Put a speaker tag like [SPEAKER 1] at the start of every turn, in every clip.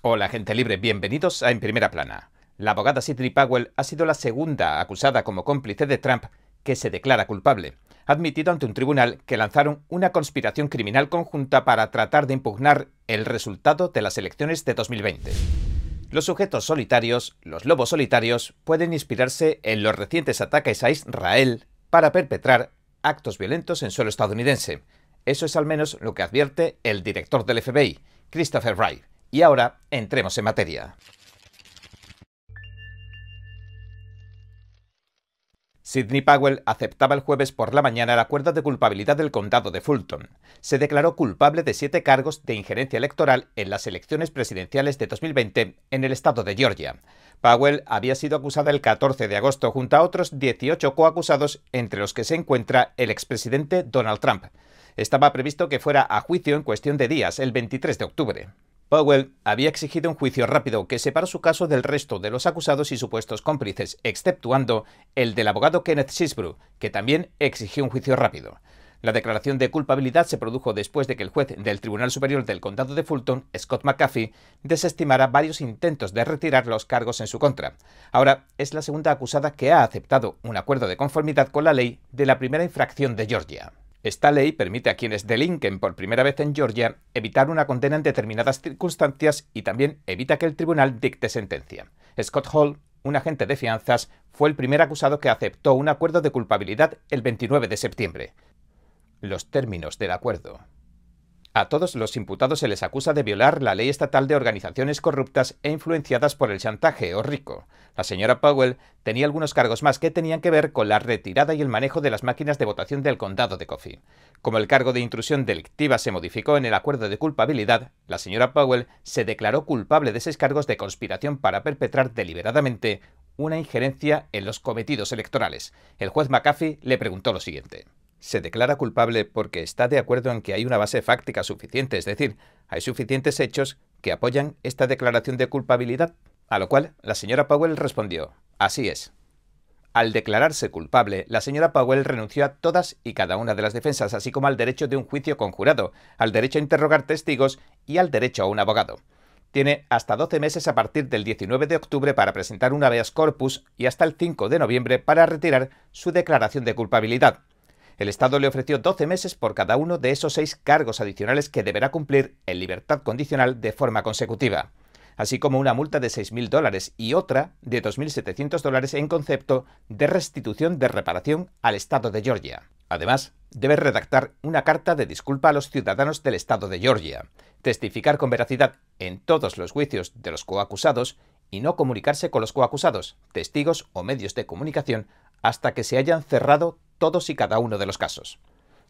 [SPEAKER 1] Hola gente libre, bienvenidos a En Primera Plana. La abogada Sidney Powell ha sido la segunda acusada como cómplice de Trump que se declara culpable. Admitido ante un tribunal que lanzaron una conspiración criminal conjunta para tratar de impugnar el resultado de las elecciones de 2020. Los sujetos solitarios, los lobos solitarios, pueden inspirarse en los recientes ataques a Israel para perpetrar actos violentos en suelo estadounidense. Eso es al menos lo que advierte el director del FBI, Christopher Wright. Y ahora entremos en materia. Sidney Powell aceptaba el jueves por la mañana el acuerdo de culpabilidad del condado de Fulton. Se declaró culpable de siete cargos de injerencia electoral en las elecciones presidenciales de 2020 en el estado de Georgia. Powell había sido acusada el 14 de agosto junto a otros 18 coacusados, entre los que se encuentra el expresidente Donald Trump. Estaba previsto que fuera a juicio en cuestión de días, el 23 de octubre. Powell había exigido un juicio rápido que separó su caso del resto de los acusados y supuestos cómplices, exceptuando el del abogado Kenneth Sisbrough, que también exigió un juicio rápido. La declaración de culpabilidad se produjo después de que el juez del Tribunal Superior del Condado de Fulton, Scott McAfee, desestimara varios intentos de retirar los cargos en su contra. Ahora es la segunda acusada que ha aceptado un acuerdo de conformidad con la ley de la primera infracción de Georgia. Esta ley permite a quienes delinquen por primera vez en Georgia evitar una condena en determinadas circunstancias y también evita que el tribunal dicte sentencia. Scott Hall, un agente de fianzas, fue el primer acusado que aceptó un acuerdo de culpabilidad el 29 de septiembre. Los términos del acuerdo. A todos los imputados se les acusa de violar la ley estatal de organizaciones corruptas e influenciadas por el chantaje o rico. La señora Powell tenía algunos cargos más que tenían que ver con la retirada y el manejo de las máquinas de votación del condado de Coffee. Como el cargo de intrusión delictiva se modificó en el acuerdo de culpabilidad, la señora Powell se declaró culpable de seis cargos de conspiración para perpetrar deliberadamente una injerencia en los cometidos electorales. El juez McAfee le preguntó lo siguiente se declara culpable porque está de acuerdo en que hay una base fáctica suficiente, es decir, hay suficientes hechos que apoyan esta declaración de culpabilidad. A lo cual la señora Powell respondió, así es. Al declararse culpable, la señora Powell renunció a todas y cada una de las defensas, así como al derecho de un juicio conjurado, al derecho a interrogar testigos y al derecho a un abogado. Tiene hasta 12 meses a partir del 19 de octubre para presentar un habeas corpus y hasta el 5 de noviembre para retirar su declaración de culpabilidad. El Estado le ofreció 12 meses por cada uno de esos seis cargos adicionales que deberá cumplir en libertad condicional de forma consecutiva, así como una multa de 6.000 dólares y otra de 2.700 dólares en concepto de restitución de reparación al Estado de Georgia. Además, debe redactar una carta de disculpa a los ciudadanos del Estado de Georgia, testificar con veracidad en todos los juicios de los coacusados y no comunicarse con los coacusados, testigos o medios de comunicación hasta que se hayan cerrado todos y cada uno de los casos.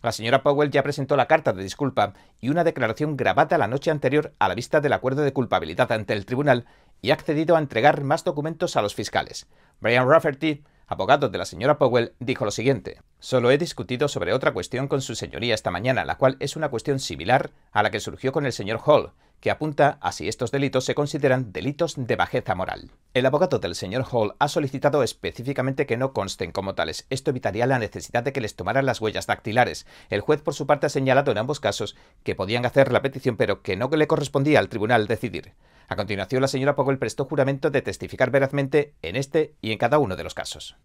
[SPEAKER 1] La señora Powell ya presentó la carta de disculpa y una declaración grabada la noche anterior a la vista del acuerdo de culpabilidad ante el tribunal y ha accedido a entregar más documentos a los fiscales. Brian Rafferty, abogado de la señora Powell, dijo lo siguiente. Solo he discutido sobre otra cuestión con su señoría esta mañana, la cual es una cuestión similar a la que surgió con el señor Hall, que apunta a si estos delitos se consideran delitos de bajeza moral. El abogado del señor Hall ha solicitado específicamente que no consten como tales. Esto evitaría la necesidad de que les tomaran las huellas dactilares. El juez, por su parte, ha señalado en ambos casos que podían hacer la petición, pero que no le correspondía al tribunal decidir. A continuación, la señora Powell prestó juramento de testificar verazmente en este y en cada uno de los casos.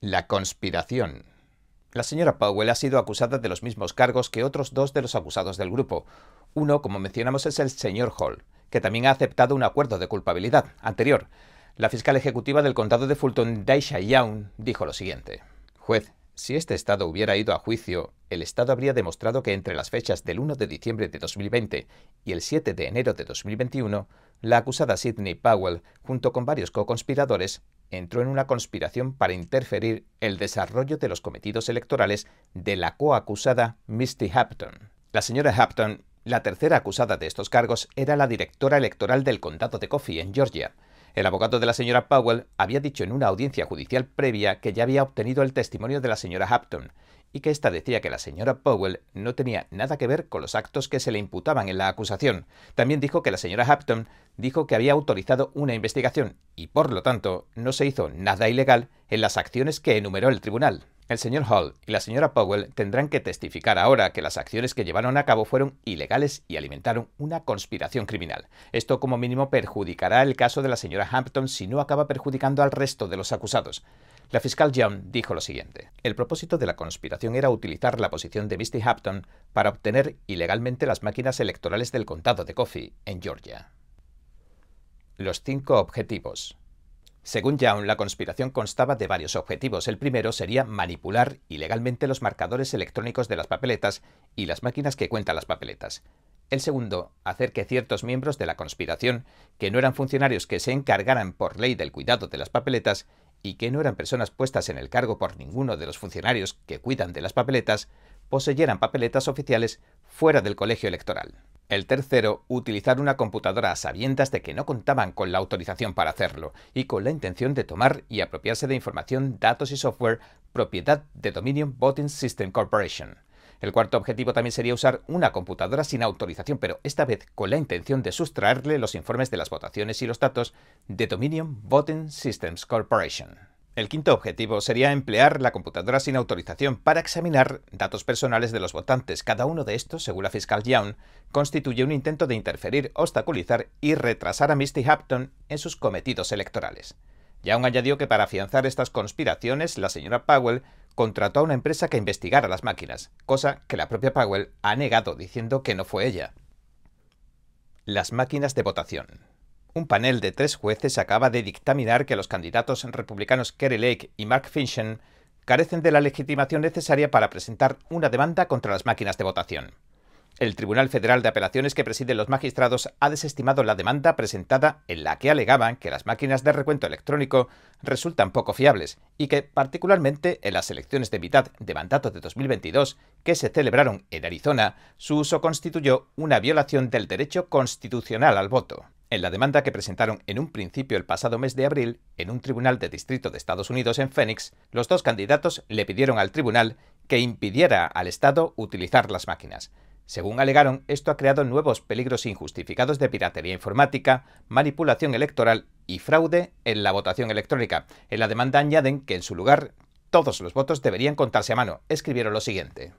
[SPEAKER 1] La conspiración. La señora Powell ha sido acusada de los mismos cargos que otros dos de los acusados del grupo. Uno, como mencionamos, es el señor Hall, que también ha aceptado un acuerdo de culpabilidad anterior. La fiscal ejecutiva del condado de Fulton, Daisha Young, dijo lo siguiente. Juez, si este Estado hubiera ido a juicio, el Estado habría demostrado que entre las fechas del 1 de diciembre de 2020 y el 7 de enero de 2021, la acusada Sidney Powell, junto con varios co-conspiradores, entró en una conspiración para interferir el desarrollo de los cometidos electorales de la coacusada Misty Hampton. La señora Hampton, la tercera acusada de estos cargos, era la directora electoral del condado de Coffee, en Georgia. El abogado de la señora Powell había dicho en una audiencia judicial previa que ya había obtenido el testimonio de la señora Hampton y que ésta decía que la señora Powell no tenía nada que ver con los actos que se le imputaban en la acusación. También dijo que la señora Hampton dijo que había autorizado una investigación y, por lo tanto, no se hizo nada ilegal en las acciones que enumeró el tribunal. El señor Hall y la señora Powell tendrán que testificar ahora que las acciones que llevaron a cabo fueron ilegales y alimentaron una conspiración criminal. Esto como mínimo perjudicará el caso de la señora Hampton si no acaba perjudicando al resto de los acusados. La fiscal Young dijo lo siguiente. El propósito de la conspiración era utilizar la posición de Misty Hampton para obtener ilegalmente las máquinas electorales del condado de Coffee, en Georgia. Los cinco objetivos. Según Young, la conspiración constaba de varios objetivos. El primero sería manipular ilegalmente los marcadores electrónicos de las papeletas y las máquinas que cuentan las papeletas. El segundo, hacer que ciertos miembros de la conspiración, que no eran funcionarios que se encargaran por ley del cuidado de las papeletas y que no eran personas puestas en el cargo por ninguno de los funcionarios que cuidan de las papeletas, poseyeran papeletas oficiales fuera del colegio electoral. El tercero, utilizar una computadora a sabiendas de que no contaban con la autorización para hacerlo y con la intención de tomar y apropiarse de información, datos y software propiedad de Dominion Voting System Corporation. El cuarto objetivo también sería usar una computadora sin autorización, pero esta vez con la intención de sustraerle los informes de las votaciones y los datos de Dominion Voting Systems Corporation. El quinto objetivo sería emplear la computadora sin autorización para examinar datos personales de los votantes. Cada uno de estos, según la fiscal Young, constituye un intento de interferir, obstaculizar y retrasar a Misty Hampton en sus cometidos electorales. Young añadió que para afianzar estas conspiraciones, la señora Powell contrató a una empresa que investigara las máquinas, cosa que la propia Powell ha negado diciendo que no fue ella. Las máquinas de votación un panel de tres jueces acaba de dictaminar que los candidatos republicanos Kerry Lake y Mark Finchem carecen de la legitimación necesaria para presentar una demanda contra las máquinas de votación. El Tribunal Federal de Apelaciones que presiden los magistrados ha desestimado la demanda presentada en la que alegaban que las máquinas de recuento electrónico resultan poco fiables y que, particularmente en las elecciones de mitad de mandato de 2022 que se celebraron en Arizona, su uso constituyó una violación del derecho constitucional al voto. En la demanda que presentaron en un principio el pasado mes de abril en un tribunal de distrito de Estados Unidos en Phoenix, los dos candidatos le pidieron al tribunal que impidiera al Estado utilizar las máquinas. Según alegaron, esto ha creado nuevos peligros injustificados de piratería informática, manipulación electoral y fraude en la votación electrónica. En la demanda añaden que en su lugar todos los votos deberían contarse a mano. Escribieron lo siguiente.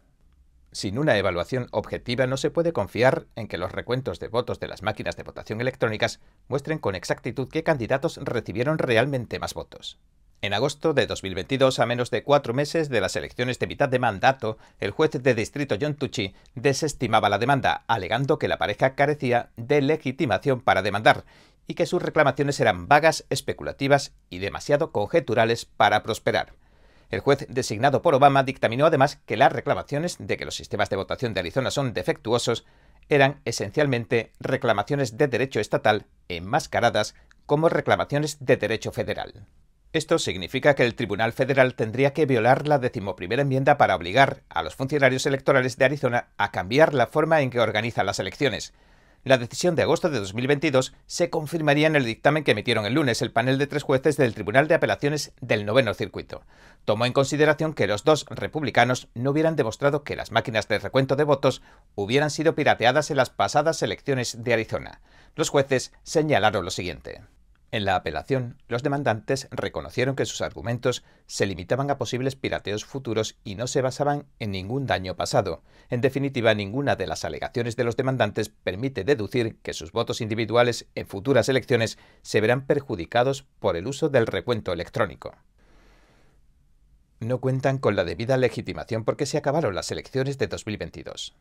[SPEAKER 1] Sin una evaluación objetiva no se puede confiar en que los recuentos de votos de las máquinas de votación electrónicas muestren con exactitud qué candidatos recibieron realmente más votos. En agosto de 2022, a menos de cuatro meses de las elecciones de mitad de mandato, el juez de distrito John Tucci desestimaba la demanda, alegando que la pareja carecía de legitimación para demandar y que sus reclamaciones eran vagas, especulativas y demasiado conjeturales para prosperar. El juez designado por Obama dictaminó además que las reclamaciones de que los sistemas de votación de Arizona son defectuosos eran esencialmente reclamaciones de derecho estatal enmascaradas como reclamaciones de derecho federal. Esto significa que el Tribunal Federal tendría que violar la decimoprimera enmienda para obligar a los funcionarios electorales de Arizona a cambiar la forma en que organizan las elecciones, la decisión de agosto de 2022 se confirmaría en el dictamen que emitieron el lunes el panel de tres jueces del Tribunal de Apelaciones del Noveno Circuito. Tomó en consideración que los dos republicanos no hubieran demostrado que las máquinas de recuento de votos hubieran sido pirateadas en las pasadas elecciones de Arizona. Los jueces señalaron lo siguiente. En la apelación, los demandantes reconocieron que sus argumentos se limitaban a posibles pirateos futuros y no se basaban en ningún daño pasado. En definitiva, ninguna de las alegaciones de los demandantes permite deducir que sus votos individuales en futuras elecciones se verán perjudicados por el uso del recuento electrónico. No cuentan con la debida legitimación porque se acabaron las elecciones de 2022.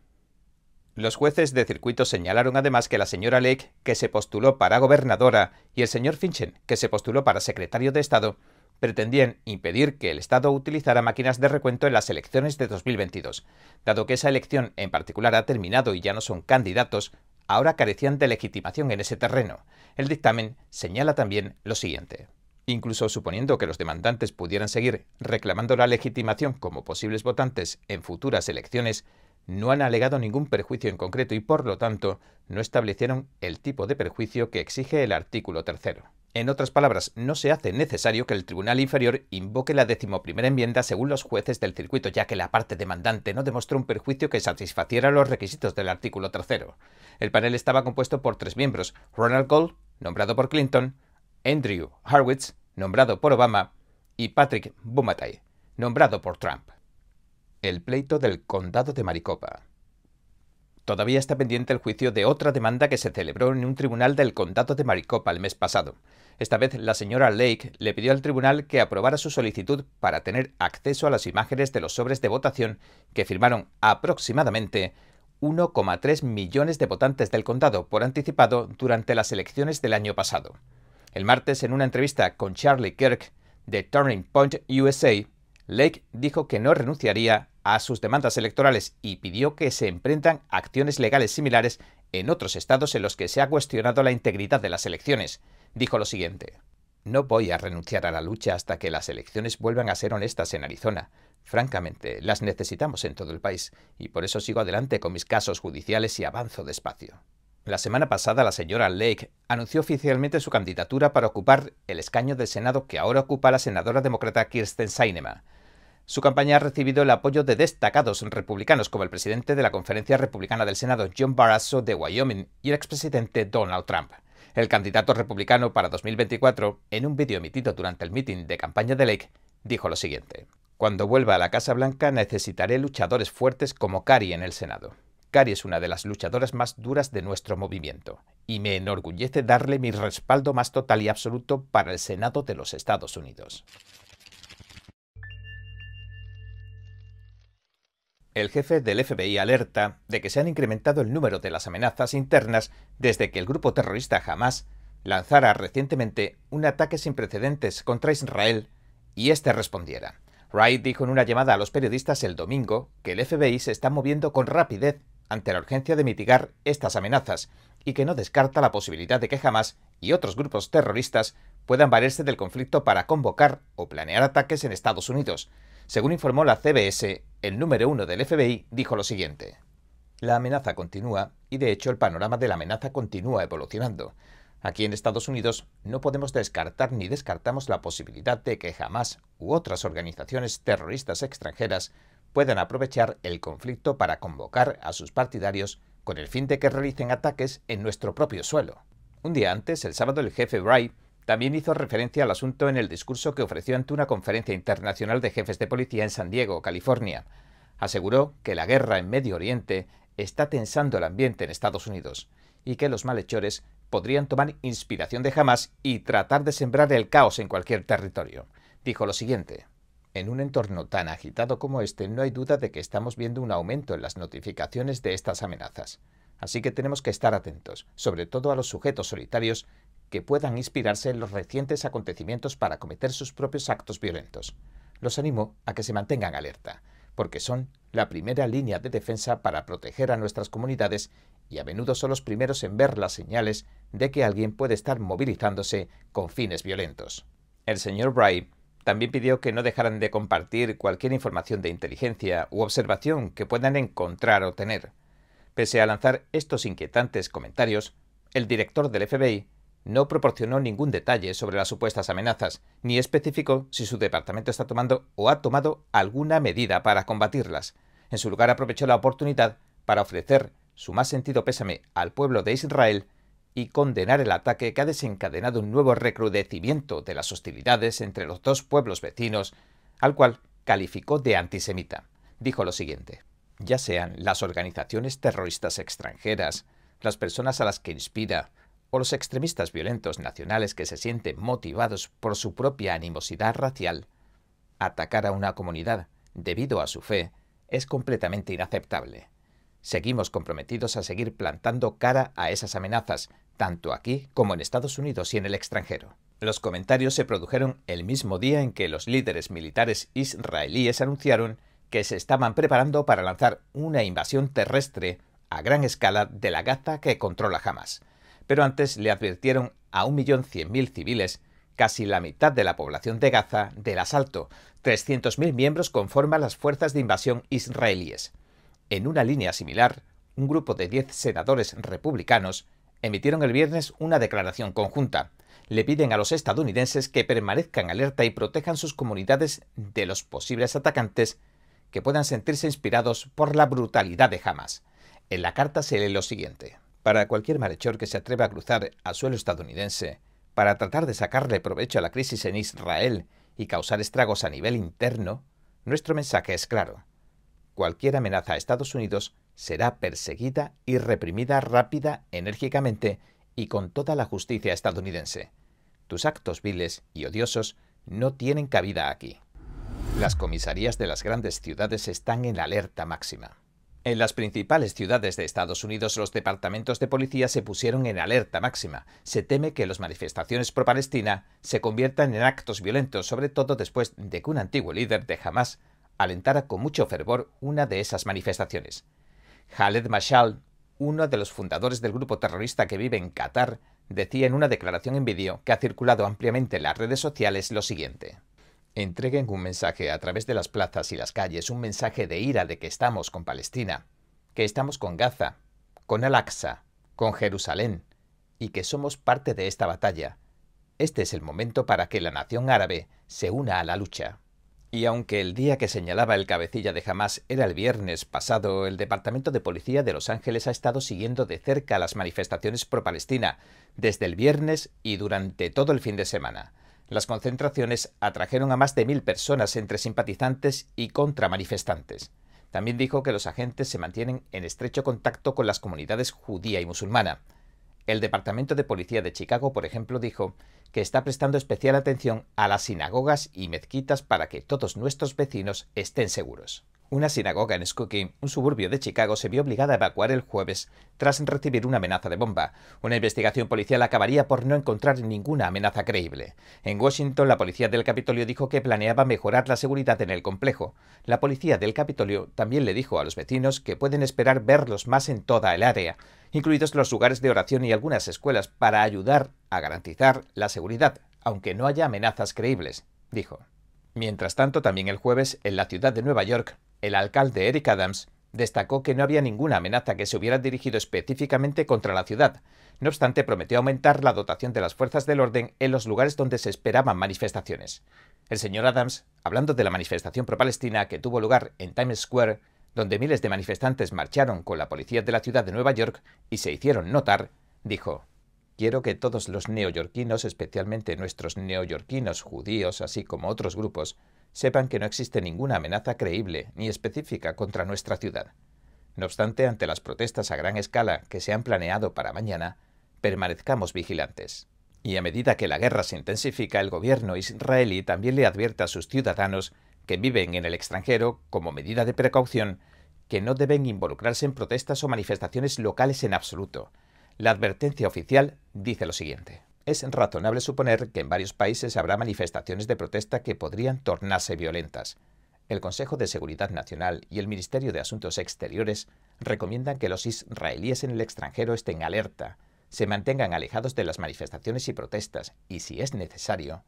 [SPEAKER 1] Los jueces de circuito señalaron además que la señora Lake, que se postuló para gobernadora, y el señor Finchen, que se postuló para secretario de Estado, pretendían impedir que el Estado utilizara máquinas de recuento en las elecciones de 2022. Dado que esa elección en particular ha terminado y ya no son candidatos, ahora carecían de legitimación en ese terreno. El dictamen señala también lo siguiente. Incluso suponiendo que los demandantes pudieran seguir reclamando la legitimación como posibles votantes en futuras elecciones, no han alegado ningún perjuicio en concreto y por lo tanto no establecieron el tipo de perjuicio que exige el artículo tercero. En otras palabras, no se hace necesario que el Tribunal Inferior invoque la decimoprimera enmienda según los jueces del circuito, ya que la parte demandante no demostró un perjuicio que satisfaciera los requisitos del artículo tercero. El panel estaba compuesto por tres miembros: Ronald Gold, nombrado por Clinton, Andrew Harwitz, nombrado por Obama, y Patrick Bumatay, nombrado por Trump. El pleito del condado de Maricopa. Todavía está pendiente el juicio de otra demanda que se celebró en un tribunal del condado de Maricopa el mes pasado. Esta vez la señora Lake le pidió al tribunal que aprobara su solicitud para tener acceso a las imágenes de los sobres de votación que firmaron aproximadamente 1,3 millones de votantes del condado por anticipado durante las elecciones del año pasado. El martes, en una entrevista con Charlie Kirk de Turning Point USA, Lake dijo que no renunciaría a sus demandas electorales y pidió que se emprendan acciones legales similares en otros estados en los que se ha cuestionado la integridad de las elecciones. Dijo lo siguiente. No voy a renunciar a la lucha hasta que las elecciones vuelvan a ser honestas en Arizona. Francamente, las necesitamos en todo el país, y por eso sigo adelante con mis casos judiciales y avanzo despacio. La semana pasada la señora Lake anunció oficialmente su candidatura para ocupar el escaño del Senado que ahora ocupa la senadora demócrata Kirsten Sinema. Su campaña ha recibido el apoyo de destacados republicanos como el presidente de la Conferencia Republicana del Senado, John Barrasso de Wyoming, y el expresidente Donald Trump. El candidato republicano para 2024, en un vídeo emitido durante el mitin de campaña de Lake, dijo lo siguiente. Cuando vuelva a la Casa Blanca necesitaré luchadores fuertes como Cari en el Senado. Cari es una de las luchadoras más duras de nuestro movimiento, y me enorgullece darle mi respaldo más total y absoluto para el Senado de los Estados Unidos. El jefe del FBI alerta de que se han incrementado el número de las amenazas internas desde que el grupo terrorista Hamas lanzara recientemente un ataque sin precedentes contra Israel y éste respondiera. Wright dijo en una llamada a los periodistas el domingo que el FBI se está moviendo con rapidez ante la urgencia de mitigar estas amenazas y que no descarta la posibilidad de que Hamas y otros grupos terroristas puedan valerse del conflicto para convocar o planear ataques en Estados Unidos. Según informó la CBS, el número uno del FBI dijo lo siguiente. La amenaza continúa y de hecho el panorama de la amenaza continúa evolucionando. Aquí en Estados Unidos no podemos descartar ni descartamos la posibilidad de que jamás u otras organizaciones terroristas extranjeras puedan aprovechar el conflicto para convocar a sus partidarios con el fin de que realicen ataques en nuestro propio suelo. Un día antes, el sábado, el jefe Wright también hizo referencia al asunto en el discurso que ofreció ante una conferencia internacional de jefes de policía en San Diego, California. Aseguró que la guerra en Medio Oriente está tensando el ambiente en Estados Unidos y que los malhechores podrían tomar inspiración de Hamas y tratar de sembrar el caos en cualquier territorio. Dijo lo siguiente. En un entorno tan agitado como este no hay duda de que estamos viendo un aumento en las notificaciones de estas amenazas. Así que tenemos que estar atentos, sobre todo a los sujetos solitarios que puedan inspirarse en los recientes acontecimientos para cometer sus propios actos violentos. Los animo a que se mantengan alerta, porque son la primera línea de defensa para proteger a nuestras comunidades y a menudo son los primeros en ver las señales de que alguien puede estar movilizándose con fines violentos. El señor Bright también pidió que no dejaran de compartir cualquier información de inteligencia u observación que puedan encontrar o tener. Pese a lanzar estos inquietantes comentarios, el director del FBI no proporcionó ningún detalle sobre las supuestas amenazas, ni especificó si su departamento está tomando o ha tomado alguna medida para combatirlas. En su lugar aprovechó la oportunidad para ofrecer su más sentido pésame al pueblo de Israel y condenar el ataque que ha desencadenado un nuevo recrudecimiento de las hostilidades entre los dos pueblos vecinos, al cual calificó de antisemita. Dijo lo siguiente, ya sean las organizaciones terroristas extranjeras, las personas a las que inspira, o los extremistas violentos nacionales que se sienten motivados por su propia animosidad racial, atacar a una comunidad debido a su fe es completamente inaceptable. Seguimos comprometidos a seguir plantando cara a esas amenazas, tanto aquí como en Estados Unidos y en el extranjero. Los comentarios se produjeron el mismo día en que los líderes militares israelíes anunciaron que se estaban preparando para lanzar una invasión terrestre a gran escala de la Gaza que controla Hamas pero antes le advirtieron a 1.100.000 civiles, casi la mitad de la población de Gaza, del asalto. 300.000 miembros conforman las fuerzas de invasión israelíes. En una línea similar, un grupo de 10 senadores republicanos emitieron el viernes una declaración conjunta. Le piden a los estadounidenses que permanezcan alerta y protejan sus comunidades de los posibles atacantes que puedan sentirse inspirados por la brutalidad de Hamas. En la carta se lee lo siguiente para cualquier malhechor que se atreva a cruzar a suelo estadounidense para tratar de sacarle provecho a la crisis en Israel y causar estragos a nivel interno, Nuestro mensaje es claro. Cualquier amenaza a Estados Unidos será perseguida y reprimida rápida, enérgicamente y con toda la justicia estadounidense. Tus actos viles y odiosos no tienen cabida aquí. Las comisarías de las grandes ciudades están en alerta máxima. En las principales ciudades de Estados Unidos los departamentos de policía se pusieron en alerta máxima. Se teme que las manifestaciones pro-Palestina se conviertan en actos violentos, sobre todo después de que un antiguo líder de Hamas alentara con mucho fervor una de esas manifestaciones. Khaled Mashal, uno de los fundadores del grupo terrorista que vive en Qatar, decía en una declaración en vídeo que ha circulado ampliamente en las redes sociales lo siguiente. Entreguen un mensaje a través de las plazas y las calles, un mensaje de ira de que estamos con Palestina, que estamos con Gaza, con Al-Aqsa, con Jerusalén, y que somos parte de esta batalla. Este es el momento para que la nación árabe se una a la lucha. Y aunque el día que señalaba el cabecilla de Hamas era el viernes pasado, el Departamento de Policía de Los Ángeles ha estado siguiendo de cerca las manifestaciones pro-Palestina desde el viernes y durante todo el fin de semana. Las concentraciones atrajeron a más de mil personas entre simpatizantes y contramanifestantes. También dijo que los agentes se mantienen en estrecho contacto con las comunidades judía y musulmana. El Departamento de Policía de Chicago, por ejemplo, dijo que está prestando especial atención a las sinagogas y mezquitas para que todos nuestros vecinos estén seguros. Una sinagoga en Skokie, un suburbio de Chicago, se vio obligada a evacuar el jueves tras recibir una amenaza de bomba. Una investigación policial acabaría por no encontrar ninguna amenaza creíble. En Washington, la policía del Capitolio dijo que planeaba mejorar la seguridad en el complejo. La policía del Capitolio también le dijo a los vecinos que pueden esperar verlos más en toda el área, incluidos los lugares de oración y algunas escuelas, para ayudar a garantizar la seguridad, aunque no haya amenazas creíbles, dijo. Mientras tanto, también el jueves, en la ciudad de Nueva York, el alcalde Eric Adams destacó que no había ninguna amenaza que se hubiera dirigido específicamente contra la ciudad. No obstante, prometió aumentar la dotación de las fuerzas del orden en los lugares donde se esperaban manifestaciones. El señor Adams, hablando de la manifestación pro-palestina que tuvo lugar en Times Square, donde miles de manifestantes marcharon con la policía de la ciudad de Nueva York y se hicieron notar, dijo Quiero que todos los neoyorquinos, especialmente nuestros neoyorquinos judíos, así como otros grupos, sepan que no existe ninguna amenaza creíble ni específica contra nuestra ciudad. No obstante, ante las protestas a gran escala que se han planeado para mañana, permanezcamos vigilantes. Y a medida que la guerra se intensifica, el gobierno israelí también le advierte a sus ciudadanos que viven en el extranjero, como medida de precaución, que no deben involucrarse en protestas o manifestaciones locales en absoluto, la advertencia oficial dice lo siguiente. Es razonable suponer que en varios países habrá manifestaciones de protesta que podrían tornarse violentas. El Consejo de Seguridad Nacional y el Ministerio de Asuntos Exteriores recomiendan que los israelíes en el extranjero estén alerta, se mantengan alejados de las manifestaciones y protestas y, si es necesario,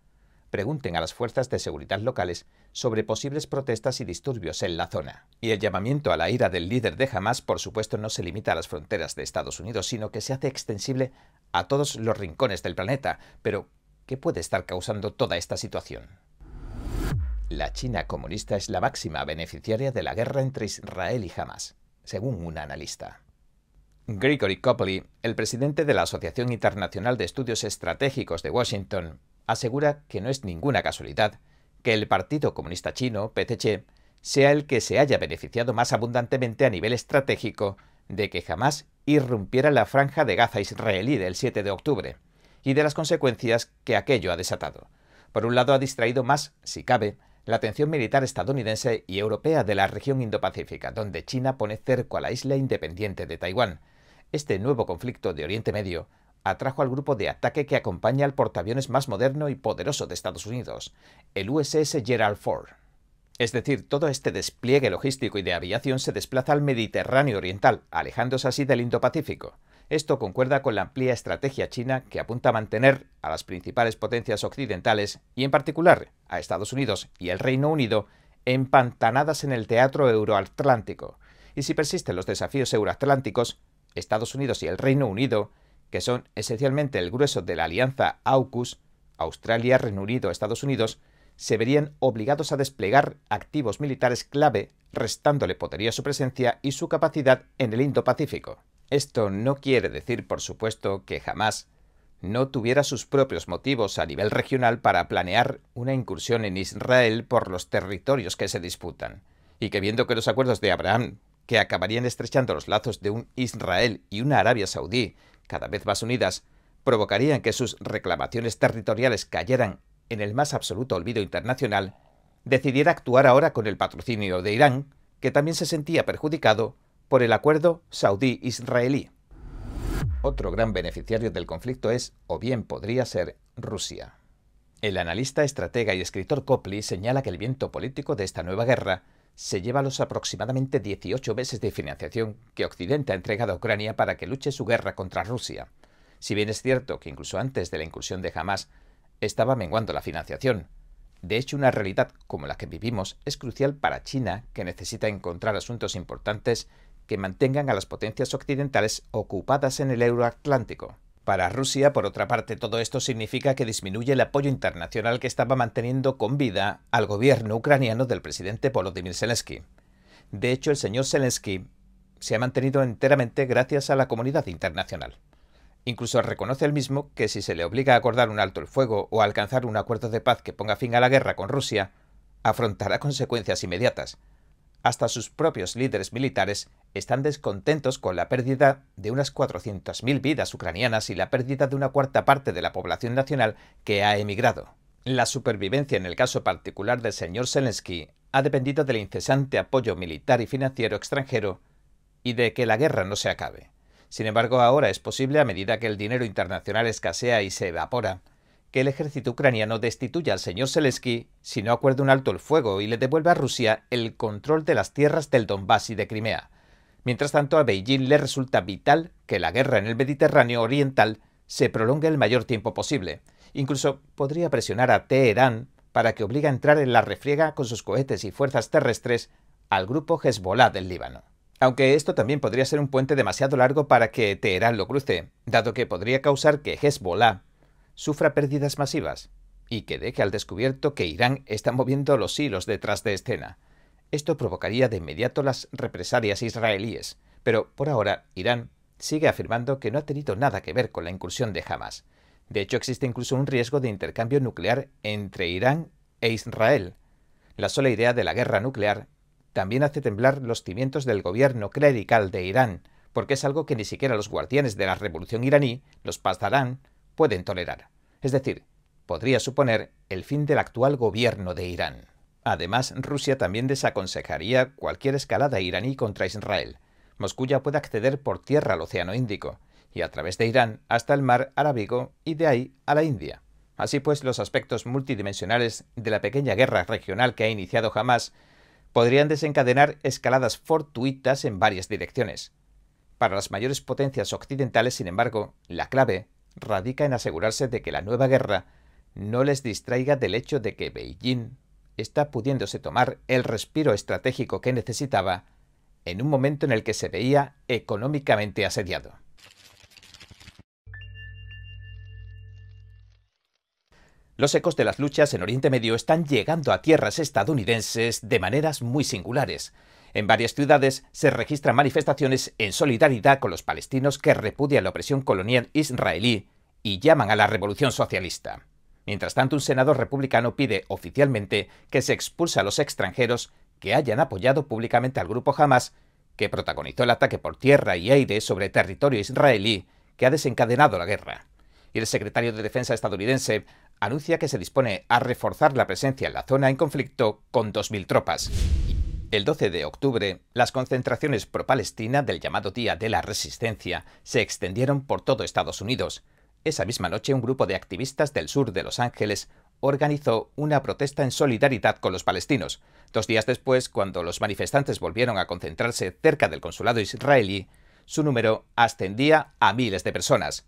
[SPEAKER 1] pregunten a las fuerzas de seguridad locales sobre posibles protestas y disturbios en la zona. Y el llamamiento a la ira del líder de Hamas, por supuesto, no se limita a las fronteras de Estados Unidos, sino que se hace extensible a todos los rincones del planeta. Pero, ¿qué puede estar causando toda esta situación? La China comunista es la máxima beneficiaria de la guerra entre Israel y Hamas, según un analista. Gregory Copley, el presidente de la Asociación Internacional de Estudios Estratégicos de Washington, asegura que no es ninguna casualidad que el Partido Comunista Chino, PCC, sea el que se haya beneficiado más abundantemente a nivel estratégico de que jamás irrumpiera la franja de Gaza israelí del 7 de octubre, y de las consecuencias que aquello ha desatado. Por un lado, ha distraído más, si cabe, la atención militar estadounidense y europea de la región Indo-Pacífica, donde China pone cerco a la isla independiente de Taiwán. Este nuevo conflicto de Oriente Medio atrajo al grupo de ataque que acompaña al portaaviones más moderno y poderoso de Estados Unidos, el USS Gerald Ford. Es decir, todo este despliegue logístico y de aviación se desplaza al Mediterráneo Oriental, alejándose así del Indo-Pacífico. Esto concuerda con la amplia estrategia china que apunta a mantener a las principales potencias occidentales, y en particular a Estados Unidos y el Reino Unido, empantanadas en el teatro euroatlántico. Y si persisten los desafíos euroatlánticos, Estados Unidos y el Reino Unido que son esencialmente el grueso de la alianza AUKUS, Australia, Reino Unido, Estados Unidos, se verían obligados a desplegar activos militares clave, restándole poderío a su presencia y su capacidad en el Indo-Pacífico. Esto no quiere decir, por supuesto, que jamás no tuviera sus propios motivos a nivel regional para planear una incursión en Israel por los territorios que se disputan, y que viendo que los acuerdos de Abraham, que acabarían estrechando los lazos de un Israel y una Arabia Saudí cada vez más unidas, provocarían que sus reclamaciones territoriales cayeran en el más absoluto olvido internacional, decidiera actuar ahora con el patrocinio de Irán, que también se sentía perjudicado por el acuerdo saudí-israelí. Otro gran beneficiario del conflicto es, o bien podría ser, Rusia. El analista, estratega y escritor Copley señala que el viento político de esta nueva guerra se lleva los aproximadamente 18 meses de financiación que Occidente ha entregado a Ucrania para que luche su guerra contra Rusia. Si bien es cierto que incluso antes de la incursión de Hamas estaba menguando la financiación. De hecho, una realidad como la que vivimos es crucial para China, que necesita encontrar asuntos importantes que mantengan a las potencias occidentales ocupadas en el Euroatlántico. Para Rusia, por otra parte, todo esto significa que disminuye el apoyo internacional que estaba manteniendo con vida al gobierno ucraniano del presidente Volodymyr Zelensky. De hecho, el señor Zelensky se ha mantenido enteramente gracias a la comunidad internacional. Incluso reconoce él mismo que si se le obliga a acordar un alto el fuego o a alcanzar un acuerdo de paz que ponga fin a la guerra con Rusia, afrontará consecuencias inmediatas, hasta sus propios líderes militares están descontentos con la pérdida de unas 400.000 vidas ucranianas y la pérdida de una cuarta parte de la población nacional que ha emigrado. La supervivencia en el caso particular del señor Zelensky ha dependido del incesante apoyo militar y financiero extranjero y de que la guerra no se acabe. Sin embargo, ahora es posible, a medida que el dinero internacional escasea y se evapora, que el ejército ucraniano destituya al señor Zelensky si no acuerda un alto el fuego y le devuelva a Rusia el control de las tierras del Donbass y de Crimea. Mientras tanto, a Beijing le resulta vital que la guerra en el Mediterráneo oriental se prolongue el mayor tiempo posible. Incluso podría presionar a Teherán para que obligue a entrar en la refriega con sus cohetes y fuerzas terrestres al grupo Hezbollah del Líbano. Aunque esto también podría ser un puente demasiado largo para que Teherán lo cruce, dado que podría causar que Hezbollah sufra pérdidas masivas y que deje al descubierto que Irán está moviendo los hilos detrás de escena. Esto provocaría de inmediato las represalias israelíes, pero por ahora Irán sigue afirmando que no ha tenido nada que ver con la incursión de Hamas. De hecho, existe incluso un riesgo de intercambio nuclear entre Irán e Israel. La sola idea de la guerra nuclear también hace temblar los cimientos del gobierno clerical de Irán, porque es algo que ni siquiera los guardianes de la revolución iraní, los pasarán, pueden tolerar. Es decir, podría suponer el fin del actual gobierno de Irán. Además, Rusia también desaconsejaría cualquier escalada iraní contra Israel. Moscú ya puede acceder por tierra al Océano Índico, y a través de Irán hasta el mar Arábigo y de ahí a la India. Así pues, los aspectos multidimensionales de la pequeña guerra regional que ha iniciado Hamas podrían desencadenar escaladas fortuitas en varias direcciones. Para las mayores potencias occidentales, sin embargo, la clave radica en asegurarse de que la nueva guerra no les distraiga del hecho de que Beijing está pudiéndose tomar el respiro estratégico que necesitaba en un momento en el que se veía económicamente asediado. Los ecos de las luchas en Oriente Medio están llegando a tierras estadounidenses de maneras muy singulares. En varias ciudades se registran manifestaciones en solidaridad con los palestinos que repudian la opresión colonial israelí y llaman a la revolución socialista. Mientras tanto, un senador republicano pide oficialmente que se expulse a los extranjeros que hayan apoyado públicamente al grupo Hamas, que protagonizó el ataque por tierra y aire sobre territorio israelí que ha desencadenado la guerra. Y el secretario de Defensa estadounidense anuncia que se dispone a reforzar la presencia en la zona en conflicto con 2.000 tropas. El 12 de octubre, las concentraciones pro-Palestina del llamado Día de la Resistencia se extendieron por todo Estados Unidos. Esa misma noche, un grupo de activistas del sur de Los Ángeles organizó una protesta en solidaridad con los palestinos. Dos días después, cuando los manifestantes volvieron a concentrarse cerca del consulado israelí, su número ascendía a miles de personas.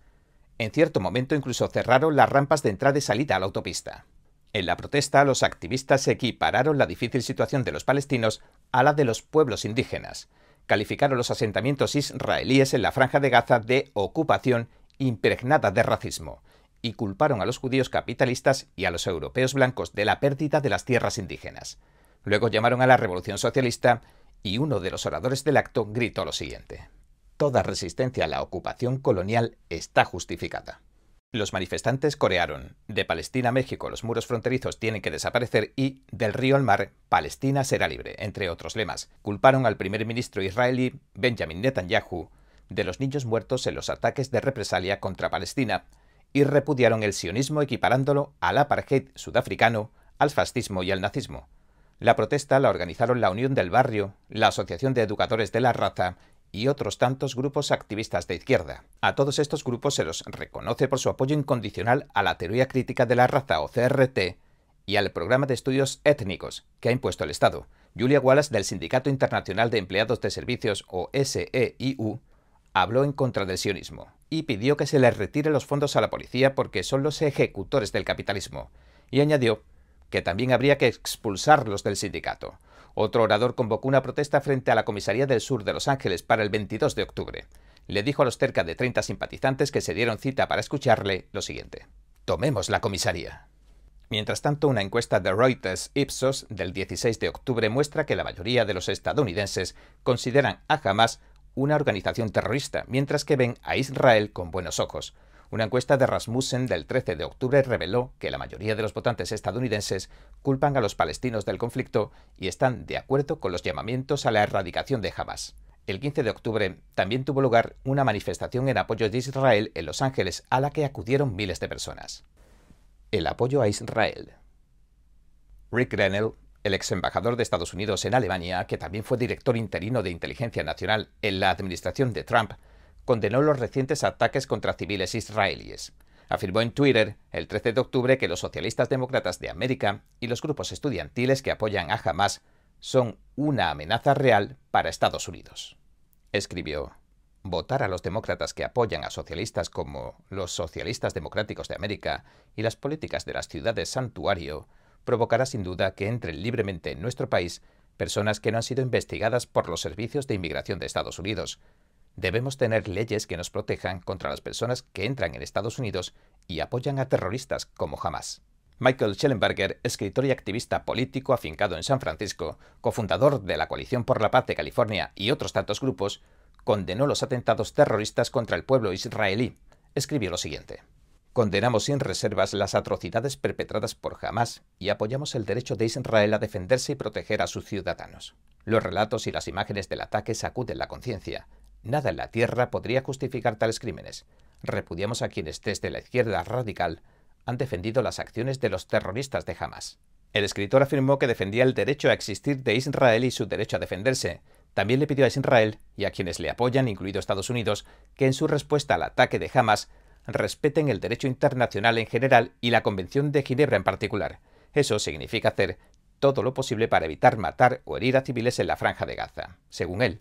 [SPEAKER 1] En cierto momento incluso cerraron las rampas de entrada y salida a la autopista. En la protesta, los activistas equipararon la difícil situación de los palestinos a la de los pueblos indígenas. Calificaron los asentamientos israelíes en la franja de Gaza de ocupación impregnada de racismo y culparon a los judíos capitalistas y a los europeos blancos de la pérdida de las tierras indígenas. Luego llamaron a la revolución socialista y uno de los oradores del acto gritó lo siguiente. Toda resistencia a la ocupación colonial está justificada. Los manifestantes corearon de Palestina a México los muros fronterizos tienen que desaparecer y del río al mar Palestina será libre, entre otros lemas. Culparon al primer ministro israelí Benjamin Netanyahu de los niños muertos en los ataques de represalia contra Palestina y repudiaron el sionismo equiparándolo al apartheid sudafricano, al fascismo y al nazismo. La protesta la organizaron la Unión del Barrio, la Asociación de Educadores de la Raza y otros tantos grupos activistas de izquierda. A todos estos grupos se los reconoce por su apoyo incondicional a la teoría crítica de la raza o CRT y al programa de estudios étnicos que ha impuesto el Estado. Julia Wallace del Sindicato Internacional de Empleados de Servicios o SEIU habló en contra del sionismo y pidió que se les retire los fondos a la policía porque son los ejecutores del capitalismo y añadió que también habría que expulsarlos del sindicato. Otro orador convocó una protesta frente a la comisaría del sur de Los Ángeles para el 22 de octubre. Le dijo a los cerca de 30 simpatizantes que se dieron cita para escucharle lo siguiente. Tomemos la comisaría. Mientras tanto, una encuesta de Reuters Ipsos del 16 de octubre muestra que la mayoría de los estadounidenses consideran a Hamas una organización terrorista, mientras que ven a Israel con buenos ojos. Una encuesta de Rasmussen del 13 de octubre reveló que la mayoría de los votantes estadounidenses culpan a los palestinos del conflicto y están de acuerdo con los llamamientos a la erradicación de Hamas. El 15 de octubre también tuvo lugar una manifestación en apoyo de Israel en Los Ángeles a la que acudieron miles de personas. El apoyo a Israel. Rick Grenell, el ex embajador de Estados Unidos en Alemania, que también fue director interino de inteligencia nacional en la administración de Trump, condenó los recientes ataques contra civiles israelíes. Afirmó en Twitter el 13 de octubre que los socialistas demócratas de América y los grupos estudiantiles que apoyan a Hamas son una amenaza real para Estados Unidos. Escribió, votar a los demócratas que apoyan a socialistas como los socialistas democráticos de América y las políticas de las ciudades santuario provocará sin duda que entren libremente en nuestro país personas que no han sido investigadas por los servicios de inmigración de Estados Unidos, Debemos tener leyes que nos protejan contra las personas que entran en Estados Unidos y apoyan a terroristas como jamás. Michael Schellenberger, escritor y activista político afincado en San Francisco, cofundador de la Coalición por la Paz de California y otros tantos grupos, condenó los atentados terroristas contra el pueblo israelí. Escribió lo siguiente. Condenamos sin reservas las atrocidades perpetradas por Hamas y apoyamos el derecho de Israel a defenderse y proteger a sus ciudadanos. Los relatos y las imágenes del ataque sacuden la conciencia, Nada en la Tierra podría justificar tales crímenes. Repudiamos a quienes desde la izquierda radical han defendido las acciones de los terroristas de Hamas. El escritor afirmó que defendía el derecho a existir de Israel y su derecho a defenderse. También le pidió a Israel y a quienes le apoyan, incluido Estados Unidos, que en su respuesta al ataque de Hamas respeten el derecho internacional en general y la Convención de Ginebra en particular. Eso significa hacer todo lo posible para evitar matar o herir a civiles en la franja de Gaza. Según él,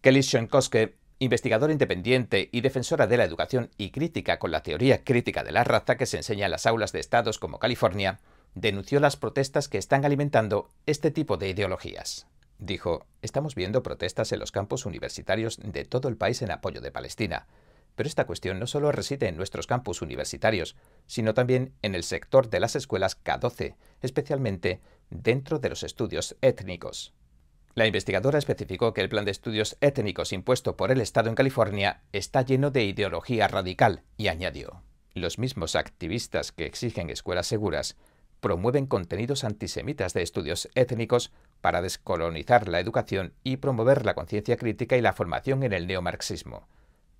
[SPEAKER 1] Kelly Schoenkoske, investigadora independiente y defensora de la educación y crítica con la teoría crítica de la raza que se enseña en las aulas de estados como California, denunció las protestas que están alimentando este tipo de ideologías. Dijo, estamos viendo protestas en los campus universitarios de todo el país en apoyo de Palestina, pero esta cuestión no solo reside en nuestros campus universitarios, sino también en el sector de las escuelas K12, especialmente dentro de los estudios étnicos. La investigadora especificó que el plan de estudios étnicos impuesto por el Estado en California está lleno de ideología radical y añadió, los mismos activistas que exigen escuelas seguras promueven contenidos antisemitas de estudios étnicos para descolonizar la educación y promover la conciencia crítica y la formación en el neomarxismo.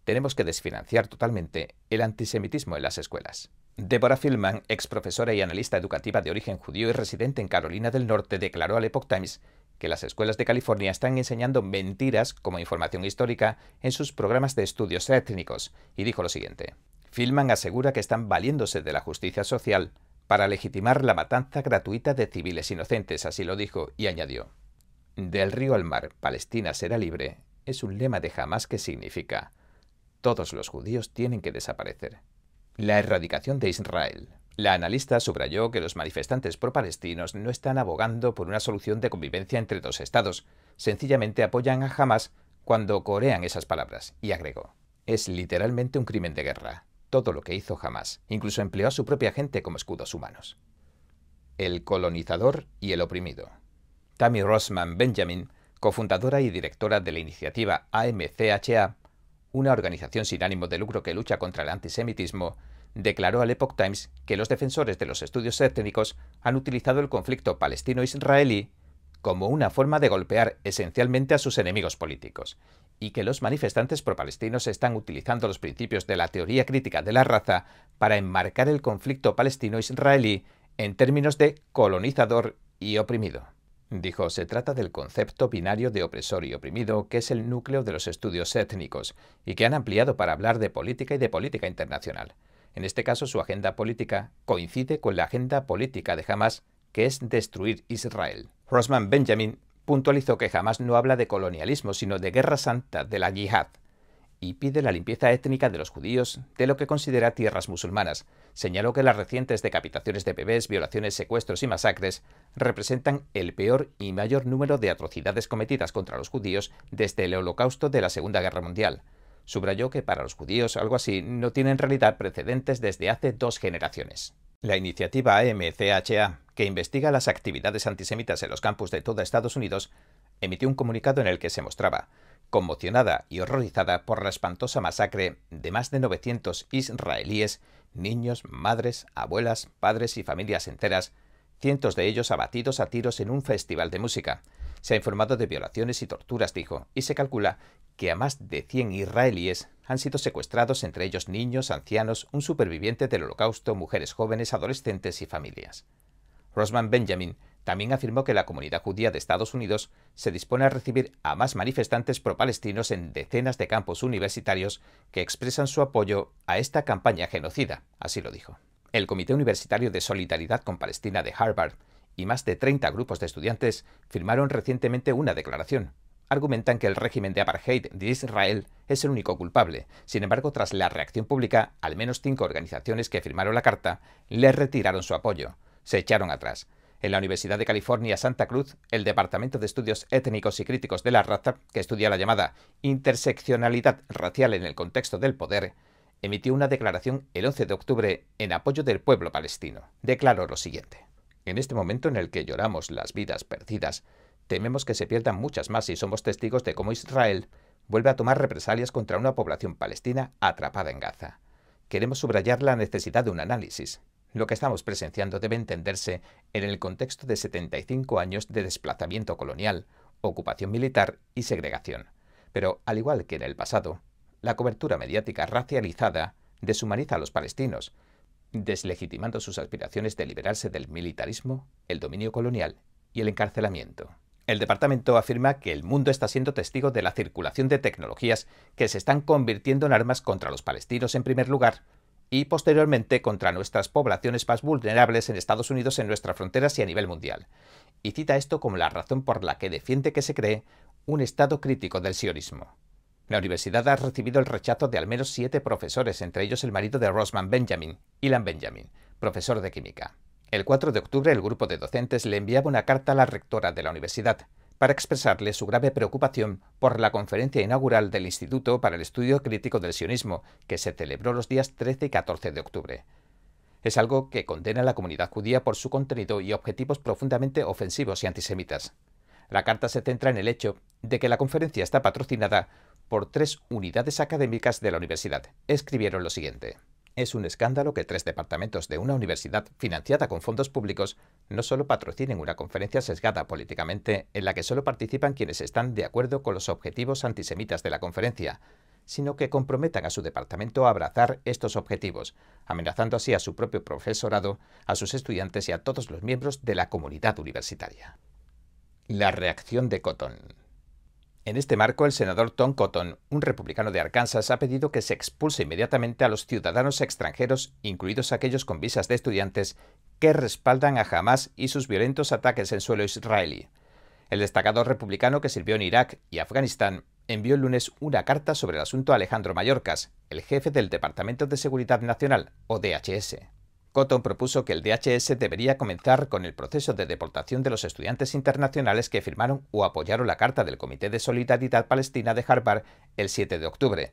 [SPEAKER 1] Tenemos que desfinanciar totalmente el antisemitismo en las escuelas. Deborah Fillman, ex profesora y analista educativa de origen judío y residente en Carolina del Norte, declaró al Epoch Times que las escuelas de California están enseñando mentiras como información histórica en sus programas de estudios étnicos, y dijo lo siguiente. Filman asegura que están valiéndose de la justicia social para legitimar la matanza gratuita de civiles inocentes, así lo dijo, y añadió. Del río al mar, Palestina será libre, es un lema de jamás que significa todos los judíos tienen que desaparecer. La erradicación de Israel. La analista subrayó que los manifestantes pro-palestinos no están abogando por una solución de convivencia entre dos estados, sencillamente apoyan a Hamas cuando corean esas palabras, y agregó, es literalmente un crimen de guerra, todo lo que hizo Hamas, incluso empleó a su propia gente como escudos humanos. El colonizador y el oprimido. Tammy Rossman Benjamin, cofundadora y directora de la iniciativa AMCHA, una organización sin ánimo de lucro que lucha contra el antisemitismo, declaró al Epoch Times que los defensores de los estudios étnicos han utilizado el conflicto palestino-israelí como una forma de golpear esencialmente a sus enemigos políticos, y que los manifestantes pro-palestinos están utilizando los principios de la teoría crítica de la raza para enmarcar el conflicto palestino-israelí en términos de colonizador y oprimido. Dijo, se trata del concepto binario de opresor y oprimido, que es el núcleo de los estudios étnicos, y que han ampliado para hablar de política y de política internacional. En este caso, su agenda política coincide con la agenda política de Hamas, que es destruir Israel. Rosman Benjamin puntualizó que Hamas no habla de colonialismo, sino de guerra santa, de la yihad, y pide la limpieza étnica de los judíos de lo que considera tierras musulmanas. Señaló que las recientes decapitaciones de bebés, violaciones, secuestros y masacres representan el peor y mayor número de atrocidades cometidas contra los judíos desde el holocausto de la Segunda Guerra Mundial. Subrayó que para los judíos algo así no tiene en realidad precedentes desde hace dos generaciones. La iniciativa AMCHA, que investiga las actividades antisemitas en los campus de toda Estados Unidos, emitió un comunicado en el que se mostraba conmocionada y horrorizada por la espantosa masacre de más de 900 israelíes, niños, madres, abuelas, padres y familias enteras, cientos de ellos abatidos a tiros en un festival de música. Se ha informado de violaciones y torturas, dijo, y se calcula que a más de 100 israelíes han sido secuestrados, entre ellos niños, ancianos, un superviviente del holocausto, mujeres jóvenes, adolescentes y familias. Rosman Benjamin también afirmó que la comunidad judía de Estados Unidos se dispone a recibir a más manifestantes pro-palestinos en decenas de campos universitarios que expresan su apoyo a esta campaña genocida, así lo dijo. El Comité Universitario de Solidaridad con Palestina de Harvard y más de 30 grupos de estudiantes firmaron recientemente una declaración. Argumentan que el régimen de apartheid de Israel es el único culpable. Sin embargo, tras la reacción pública, al menos cinco organizaciones que firmaron la carta le retiraron su apoyo. Se echaron atrás. En la Universidad de California Santa Cruz, el Departamento de Estudios Étnicos y Críticos de la Raza, que estudia la llamada interseccionalidad racial en el contexto del poder, emitió una declaración el 11 de octubre en apoyo del pueblo palestino. Declaró lo siguiente. En este momento en el que lloramos las vidas perdidas, tememos que se pierdan muchas más y somos testigos de cómo Israel vuelve a tomar represalias contra una población palestina atrapada en Gaza. Queremos subrayar la necesidad de un análisis, lo que estamos presenciando debe entenderse en el contexto de 75 años de desplazamiento colonial, ocupación militar y segregación. Pero, al igual que en el pasado, la cobertura mediática racializada deshumaniza a los palestinos, deslegitimando sus aspiraciones de liberarse del militarismo, el dominio colonial y el encarcelamiento. El departamento afirma que el mundo está siendo testigo de la circulación de tecnologías que se están convirtiendo en armas contra los palestinos en primer lugar y posteriormente contra nuestras poblaciones más vulnerables en Estados Unidos, en nuestras fronteras y a nivel mundial. Y cita esto como la razón por la que defiende que se cree un estado crítico del sionismo. La universidad ha recibido el rechazo de al menos siete profesores, entre ellos el marido de Rosman Benjamin, Ilan Benjamin, profesor de química. El 4 de octubre el grupo de docentes le enviaba una carta a la rectora de la universidad, para expresarle su grave preocupación por la conferencia inaugural del Instituto para el Estudio Crítico del Sionismo, que se celebró los días 13 y 14 de octubre. Es algo que condena a la comunidad judía por su contenido y objetivos profundamente ofensivos y antisemitas. La carta se centra en el hecho de que la conferencia está patrocinada por tres unidades académicas de la universidad. Escribieron lo siguiente. Es un escándalo que tres departamentos de una universidad financiada con fondos públicos no solo patrocinen una conferencia sesgada políticamente en la que solo participan quienes están de acuerdo con los objetivos antisemitas de la conferencia, sino que comprometan a su departamento a abrazar estos objetivos, amenazando así a su propio profesorado, a sus estudiantes y a todos los miembros de la comunidad universitaria. La reacción de Cotton. En este marco, el senador Tom Cotton, un republicano de Arkansas, ha pedido que se expulse inmediatamente a los ciudadanos extranjeros, incluidos aquellos con visas de estudiantes, que respaldan a Hamas y sus violentos ataques en suelo israelí. El destacado republicano que sirvió en Irak y Afganistán envió el lunes una carta sobre el asunto a Alejandro Mayorkas, el jefe del Departamento de Seguridad Nacional, o DHS. Cotton propuso que el DHS debería comenzar con el proceso de deportación de los estudiantes internacionales que firmaron o apoyaron la Carta del Comité de Solidaridad Palestina de Harvard el 7 de octubre.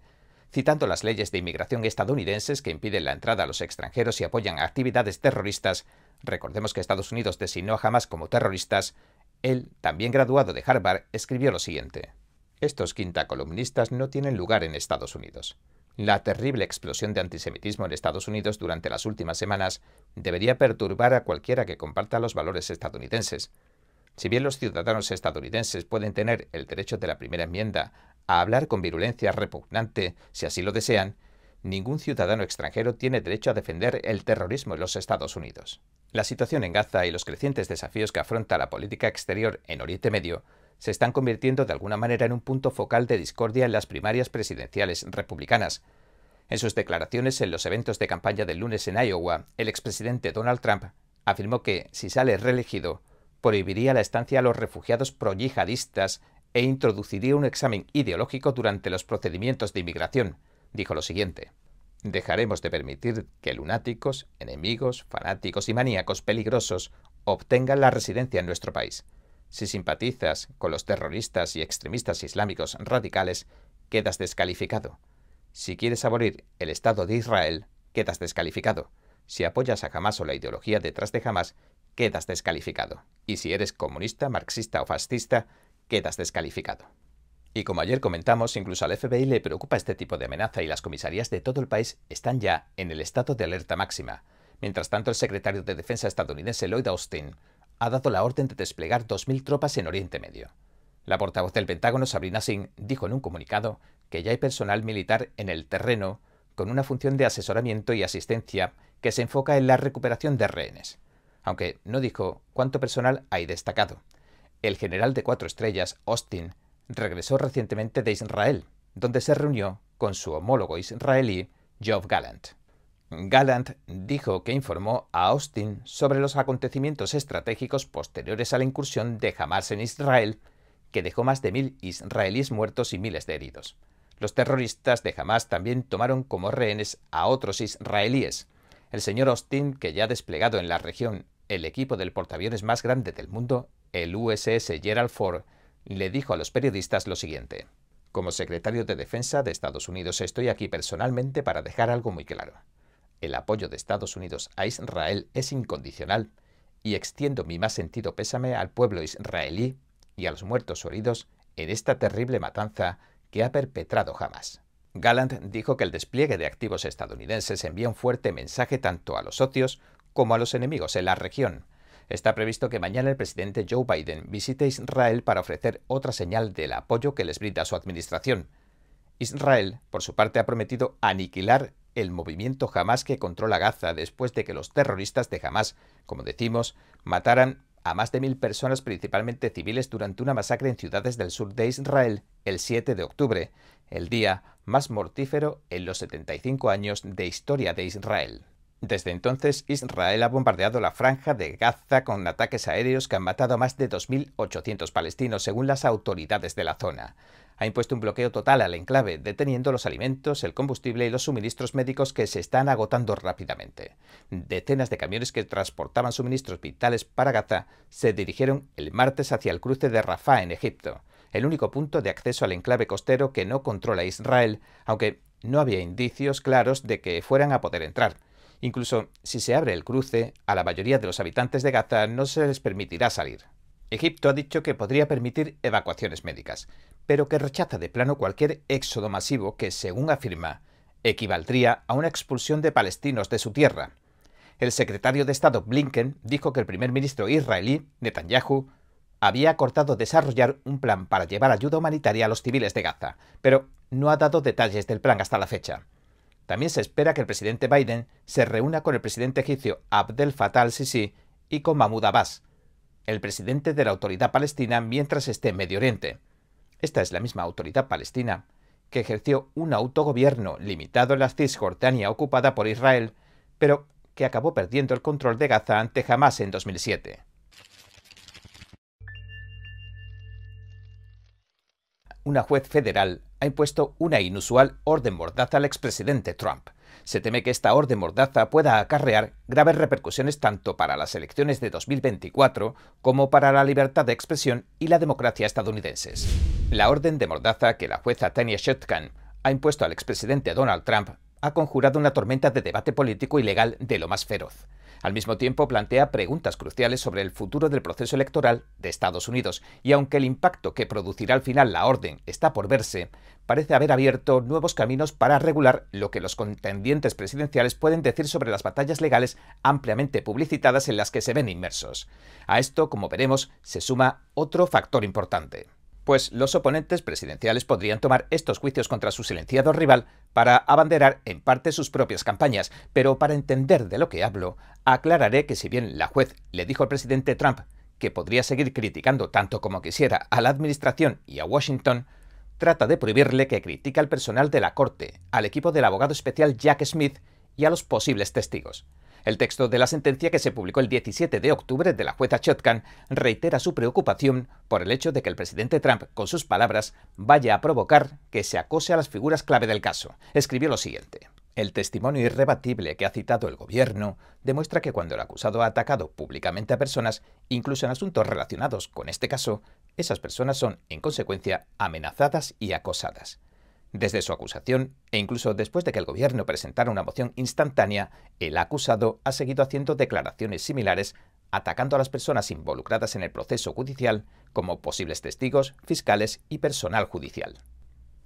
[SPEAKER 1] Citando las leyes de inmigración estadounidenses que impiden la entrada a los extranjeros y apoyan actividades terroristas, recordemos que Estados Unidos designó jamás como terroristas, él, también graduado de Harvard, escribió lo siguiente. Estos quinta columnistas no tienen lugar en Estados Unidos. La terrible explosión de antisemitismo en Estados Unidos durante las últimas semanas debería perturbar a cualquiera que comparta los valores estadounidenses. Si bien los ciudadanos estadounidenses pueden tener el derecho de la primera enmienda a hablar con virulencia repugnante si así lo desean, ningún ciudadano extranjero tiene derecho a defender el terrorismo en los Estados Unidos. La situación en Gaza y los crecientes desafíos que afronta la política exterior en Oriente Medio se están convirtiendo de alguna manera en un punto focal de discordia en las primarias presidenciales republicanas. En sus declaraciones en los eventos de campaña del lunes en Iowa, el expresidente Donald Trump afirmó que, si sale reelegido, prohibiría la estancia a los refugiados pro-yihadistas e introduciría un examen ideológico durante los procedimientos de inmigración. Dijo lo siguiente. Dejaremos de permitir que lunáticos, enemigos, fanáticos y maníacos peligrosos obtengan la residencia en nuestro país. Si simpatizas con los terroristas y extremistas islámicos radicales, quedas descalificado. Si quieres abolir el Estado de Israel, quedas descalificado. Si apoyas a Hamas o la ideología detrás de Hamas, quedas descalificado. Y si eres comunista, marxista o fascista, quedas descalificado. Y como ayer comentamos, incluso al FBI le preocupa este tipo de amenaza y las comisarías de todo el país están ya en el estado de alerta máxima. Mientras tanto, el secretario de Defensa estadounidense Lloyd Austin ha dado la orden de desplegar 2.000 tropas en Oriente Medio. La portavoz del Pentágono, Sabrina Singh, dijo en un comunicado que ya hay personal militar en el terreno con una función de asesoramiento y asistencia que se enfoca en la recuperación de rehenes, aunque no dijo cuánto personal hay destacado. El general de cuatro estrellas, Austin, regresó recientemente de Israel, donde se reunió con su homólogo israelí, Job Gallant. Gallant dijo que informó a Austin sobre los acontecimientos estratégicos posteriores a la incursión de Hamas en Israel, que dejó más de mil israelíes muertos y miles de heridos. Los terroristas de Hamas también tomaron como rehenes a otros israelíes. El señor Austin, que ya ha desplegado en la región el equipo del portaaviones más grande del mundo, el USS Gerald Ford, le dijo a los periodistas lo siguiente. Como secretario de Defensa de Estados Unidos estoy aquí personalmente para dejar algo muy claro. El apoyo de Estados Unidos a Israel es incondicional y extiendo mi más sentido pésame al pueblo israelí y a los muertos o heridos en esta terrible matanza que ha perpetrado Hamas. Gallant dijo que el despliegue de activos estadounidenses envía un fuerte mensaje tanto a los socios como a los enemigos en la región. Está previsto que mañana el presidente Joe Biden visite Israel para ofrecer otra señal del apoyo que les brinda su administración. Israel, por su parte, ha prometido aniquilar el movimiento Hamas que controla Gaza después de que los terroristas de Hamas, como decimos, mataran a más de mil personas, principalmente civiles, durante una masacre en ciudades del sur de Israel el 7 de octubre, el día más mortífero en los 75 años de historia de Israel. Desde entonces, Israel ha bombardeado la franja de Gaza con ataques aéreos que han matado a más de 2.800 palestinos, según las autoridades de la zona ha impuesto un bloqueo total al enclave, deteniendo los alimentos, el combustible y los suministros médicos que se están agotando rápidamente. Decenas de camiones que transportaban suministros vitales para Gaza se dirigieron el martes hacia el cruce de Rafah en Egipto, el único punto de acceso al enclave costero que no controla Israel, aunque no había indicios claros de que fueran a poder entrar. Incluso si se abre el cruce, a la mayoría de los habitantes de Gaza no se les permitirá salir. Egipto ha dicho que podría permitir evacuaciones médicas, pero que rechaza de plano cualquier éxodo masivo que, según afirma, equivaldría a una expulsión de palestinos de su tierra. El secretario de Estado Blinken dijo que el primer ministro israelí, Netanyahu, había acordado desarrollar un plan para llevar ayuda humanitaria a los civiles de Gaza, pero no ha dado detalles del plan hasta la fecha. También se espera que el presidente Biden se reúna con el presidente egipcio Abdel Fattah al-Sisi y con Mahmoud Abbas, el presidente de la autoridad palestina mientras esté en Medio Oriente. Esta es la misma autoridad palestina que ejerció un autogobierno limitado en la Cisjordania ocupada por Israel, pero que acabó perdiendo el control de Gaza ante Hamas en 2007. Una juez federal ha impuesto una inusual orden mordaza al expresidente Trump se teme que esta orden mordaza pueda acarrear graves repercusiones tanto para las elecciones de 2024 como para la libertad de expresión y la democracia estadounidenses. La orden de mordaza que la jueza Tanya Shotkan ha impuesto al expresidente Donald Trump ha conjurado una tormenta de debate político y legal de lo más feroz. Al mismo tiempo plantea preguntas cruciales sobre el futuro del proceso electoral de Estados Unidos y aunque el impacto que producirá al final la orden está por verse, parece haber abierto nuevos caminos para regular lo que los contendientes presidenciales pueden decir sobre las batallas legales ampliamente publicitadas en las que se ven inmersos. A esto, como veremos, se suma otro factor importante pues los oponentes presidenciales podrían tomar estos juicios contra su silenciado rival para abanderar en parte sus propias campañas. Pero para entender de lo que hablo, aclararé que si bien la juez le dijo al presidente Trump que podría seguir criticando tanto como quisiera a la administración y a Washington, trata de prohibirle que critique al personal de la Corte, al equipo del abogado especial Jack Smith y a los posibles testigos. El texto de la sentencia que se publicó el 17 de octubre de la jueza Chotkan reitera su preocupación por el hecho de que el presidente Trump, con sus palabras, vaya a provocar que se acose a las figuras clave del caso. Escribió lo siguiente. El testimonio irrebatible que ha citado el gobierno demuestra que cuando el acusado ha atacado públicamente a personas, incluso en asuntos relacionados con este caso, esas personas son, en consecuencia, amenazadas y acosadas. Desde su acusación, e incluso después de que el gobierno presentara una moción instantánea, el acusado ha seguido haciendo declaraciones similares, atacando a las personas involucradas en el proceso judicial como posibles testigos, fiscales y personal judicial.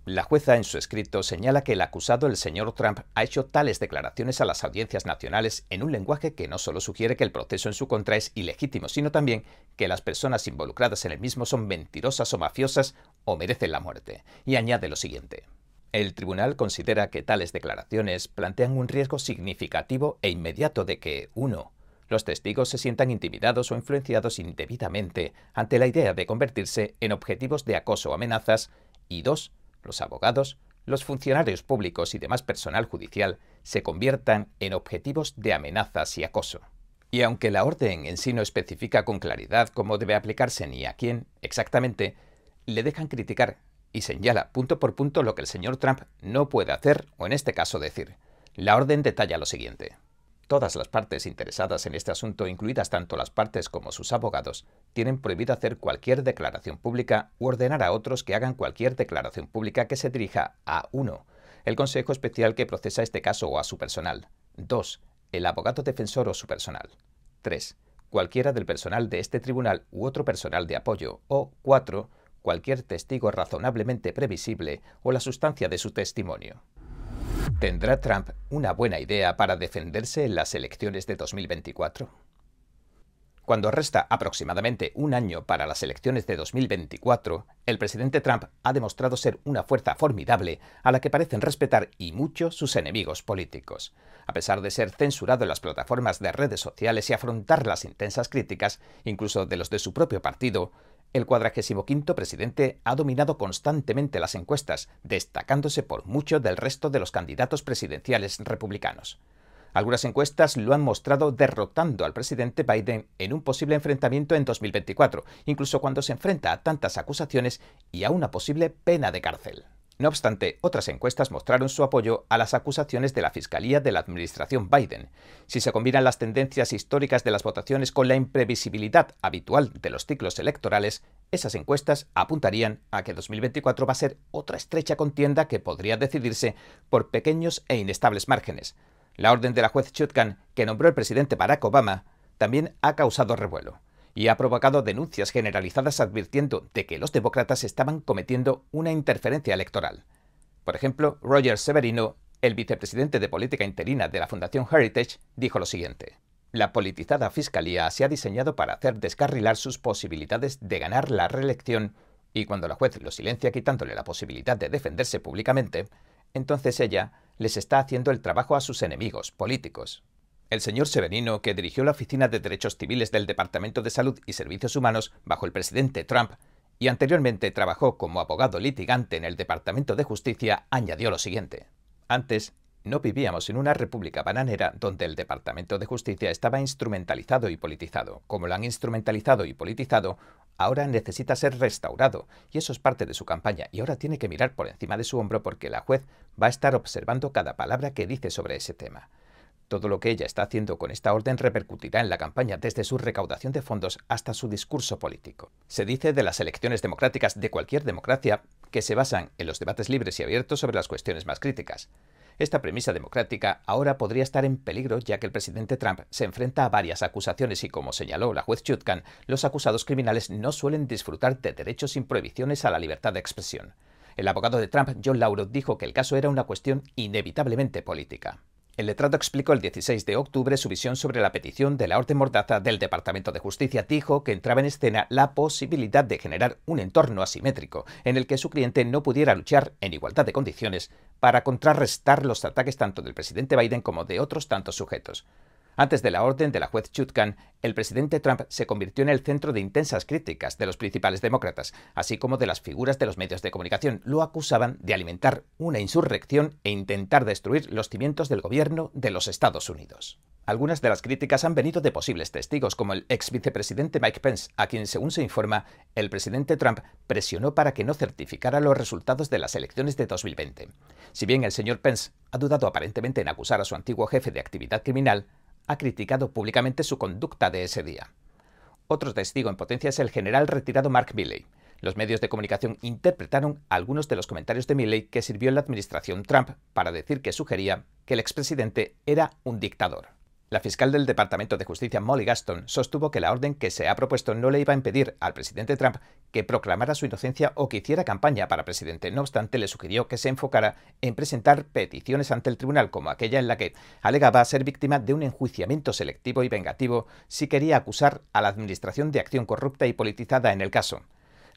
[SPEAKER 1] La jueza en su escrito señala que el acusado, el señor Trump, ha hecho tales declaraciones a las audiencias nacionales en un lenguaje que no solo sugiere que el proceso en su contra es ilegítimo, sino también que las personas involucradas en el mismo son mentirosas o mafiosas o merecen la muerte. Y añade lo siguiente. El tribunal considera que tales declaraciones plantean un riesgo significativo e inmediato de que, 1. Los testigos se sientan intimidados o influenciados indebidamente ante la idea de convertirse en objetivos de acoso o amenazas, y 2. Los abogados, los funcionarios públicos y demás personal judicial se conviertan en objetivos de amenazas y acoso. Y aunque la orden en sí no especifica con claridad cómo debe aplicarse ni a quién exactamente, le dejan criticar y señala punto por punto lo que el señor Trump no puede hacer o en este caso decir. La orden detalla lo siguiente. Todas las partes interesadas en este asunto, incluidas tanto las partes como sus abogados, tienen prohibido hacer cualquier declaración pública u ordenar a otros que hagan cualquier declaración pública que se dirija a 1. El Consejo Especial que procesa este caso o a su personal. 2. El abogado defensor o su personal. 3. Cualquiera del personal de este tribunal u otro personal de apoyo. O 4 cualquier testigo razonablemente previsible o la sustancia de su testimonio. ¿Tendrá Trump una buena idea para defenderse en las elecciones de 2024? Cuando resta aproximadamente un año para las elecciones de 2024, el presidente Trump ha demostrado ser una fuerza formidable a la que parecen respetar y mucho sus enemigos políticos. A pesar de ser censurado en las plataformas de redes sociales y afrontar las intensas críticas, incluso de los de su propio partido, el cuadragésimo quinto presidente ha dominado constantemente las encuestas, destacándose por mucho del resto de los candidatos presidenciales republicanos. Algunas encuestas lo han mostrado derrotando al presidente Biden en un posible enfrentamiento en 2024, incluso cuando se enfrenta a tantas acusaciones y a una posible pena de cárcel. No obstante, otras encuestas mostraron su apoyo a las acusaciones de la Fiscalía de la administración Biden. Si se combinan las tendencias históricas de las votaciones con la imprevisibilidad habitual de los ciclos electorales, esas encuestas apuntarían a que 2024 va a ser otra estrecha contienda que podría decidirse por pequeños e inestables márgenes. La orden de la juez Chutkan, que nombró el presidente Barack Obama, también ha causado revuelo y ha provocado denuncias generalizadas advirtiendo de que los demócratas estaban cometiendo una interferencia electoral. Por ejemplo, Roger Severino, el vicepresidente de política interina de la Fundación Heritage, dijo lo siguiente. La politizada fiscalía se ha diseñado para hacer descarrilar sus posibilidades de ganar la reelección y cuando la juez lo silencia quitándole la posibilidad de defenderse públicamente, entonces ella les está haciendo el trabajo a sus enemigos políticos. El señor Severino, que dirigió la Oficina de Derechos Civiles del Departamento de Salud y Servicios Humanos bajo el presidente Trump, y anteriormente trabajó como abogado litigante en el Departamento de Justicia, añadió lo siguiente. Antes, no vivíamos en una república bananera donde el Departamento de Justicia estaba instrumentalizado y politizado. Como lo han instrumentalizado y politizado, ahora necesita ser restaurado, y eso es parte de su campaña, y ahora tiene que mirar por encima de su hombro porque la juez va a estar observando cada palabra que dice sobre ese tema. Todo lo que ella está haciendo con esta orden repercutirá en la campaña desde su recaudación de fondos hasta su discurso político. Se dice de las elecciones democráticas de cualquier democracia que se basan en los debates libres y abiertos sobre las cuestiones más críticas. Esta premisa democrática ahora podría estar en peligro ya que el presidente Trump se enfrenta a varias acusaciones y como señaló la juez Chutkan, los acusados criminales no suelen disfrutar de derechos sin prohibiciones a la libertad de expresión. El abogado de Trump, John Lauro, dijo que el caso era una cuestión inevitablemente política. El letrado explicó el 16 de octubre su visión sobre la petición de la orden mordaza del Departamento de Justicia. Dijo que entraba en escena la posibilidad de generar un entorno asimétrico en el que su cliente no pudiera luchar en igualdad de condiciones para contrarrestar los ataques tanto del presidente Biden como de otros tantos sujetos. Antes de la orden de la juez Chutkan, el presidente Trump se convirtió en el centro de intensas críticas de los principales demócratas, así como de las figuras de los medios de comunicación. Lo acusaban de alimentar una insurrección e intentar destruir los cimientos del gobierno de los Estados Unidos. Algunas de las críticas han venido de posibles testigos, como el ex vicepresidente Mike Pence, a quien, según se informa, el presidente Trump presionó para que no certificara los resultados de las elecciones de 2020. Si bien el señor Pence ha dudado aparentemente en acusar a su antiguo jefe de actividad criminal, ha criticado públicamente su conducta de ese día. Otro testigo en potencia es el general retirado Mark Milley. Los medios de comunicación interpretaron algunos de los comentarios de Milley que sirvió en la administración Trump para decir que sugería que el expresidente era un dictador. La fiscal del Departamento de Justicia, Molly Gaston, sostuvo que la orden que se ha propuesto no le iba a impedir al presidente Trump que proclamara su inocencia o que hiciera campaña para presidente. No obstante, le sugirió que se enfocara en presentar peticiones ante el tribunal como aquella en la que alegaba ser víctima de un enjuiciamiento selectivo y vengativo si quería acusar a la Administración de acción corrupta y politizada en el caso.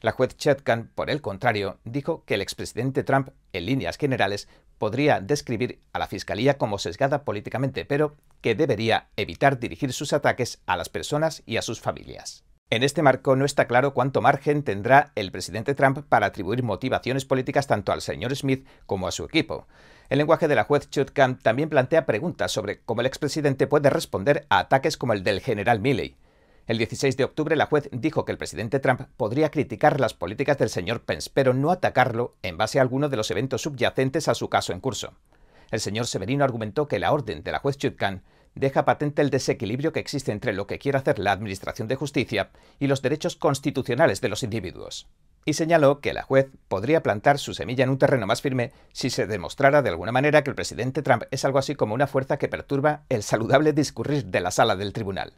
[SPEAKER 1] La juez Chetkan, por el contrario, dijo que el expresidente Trump, en líneas generales, podría describir a la Fiscalía como sesgada políticamente, pero que debería evitar dirigir sus ataques a las personas y a sus familias. En este marco no está claro cuánto margen tendrá el presidente Trump para atribuir motivaciones políticas tanto al señor Smith como a su equipo. El lenguaje de la juez Chutkan también plantea preguntas sobre cómo el expresidente puede responder a ataques como el del general Milley. El 16 de octubre la juez dijo que el presidente Trump podría criticar las políticas del señor Pence, pero no atacarlo en base a alguno de los eventos subyacentes a su caso en curso. El señor Severino argumentó que la orden de la juez Chutkan deja patente el desequilibrio que existe entre lo que quiere hacer la Administración de Justicia y los derechos constitucionales de los individuos. Y señaló que la juez podría plantar su semilla en un terreno más firme si se demostrara de alguna manera que el presidente Trump es algo así como una fuerza que perturba el saludable discurrir de la sala del tribunal.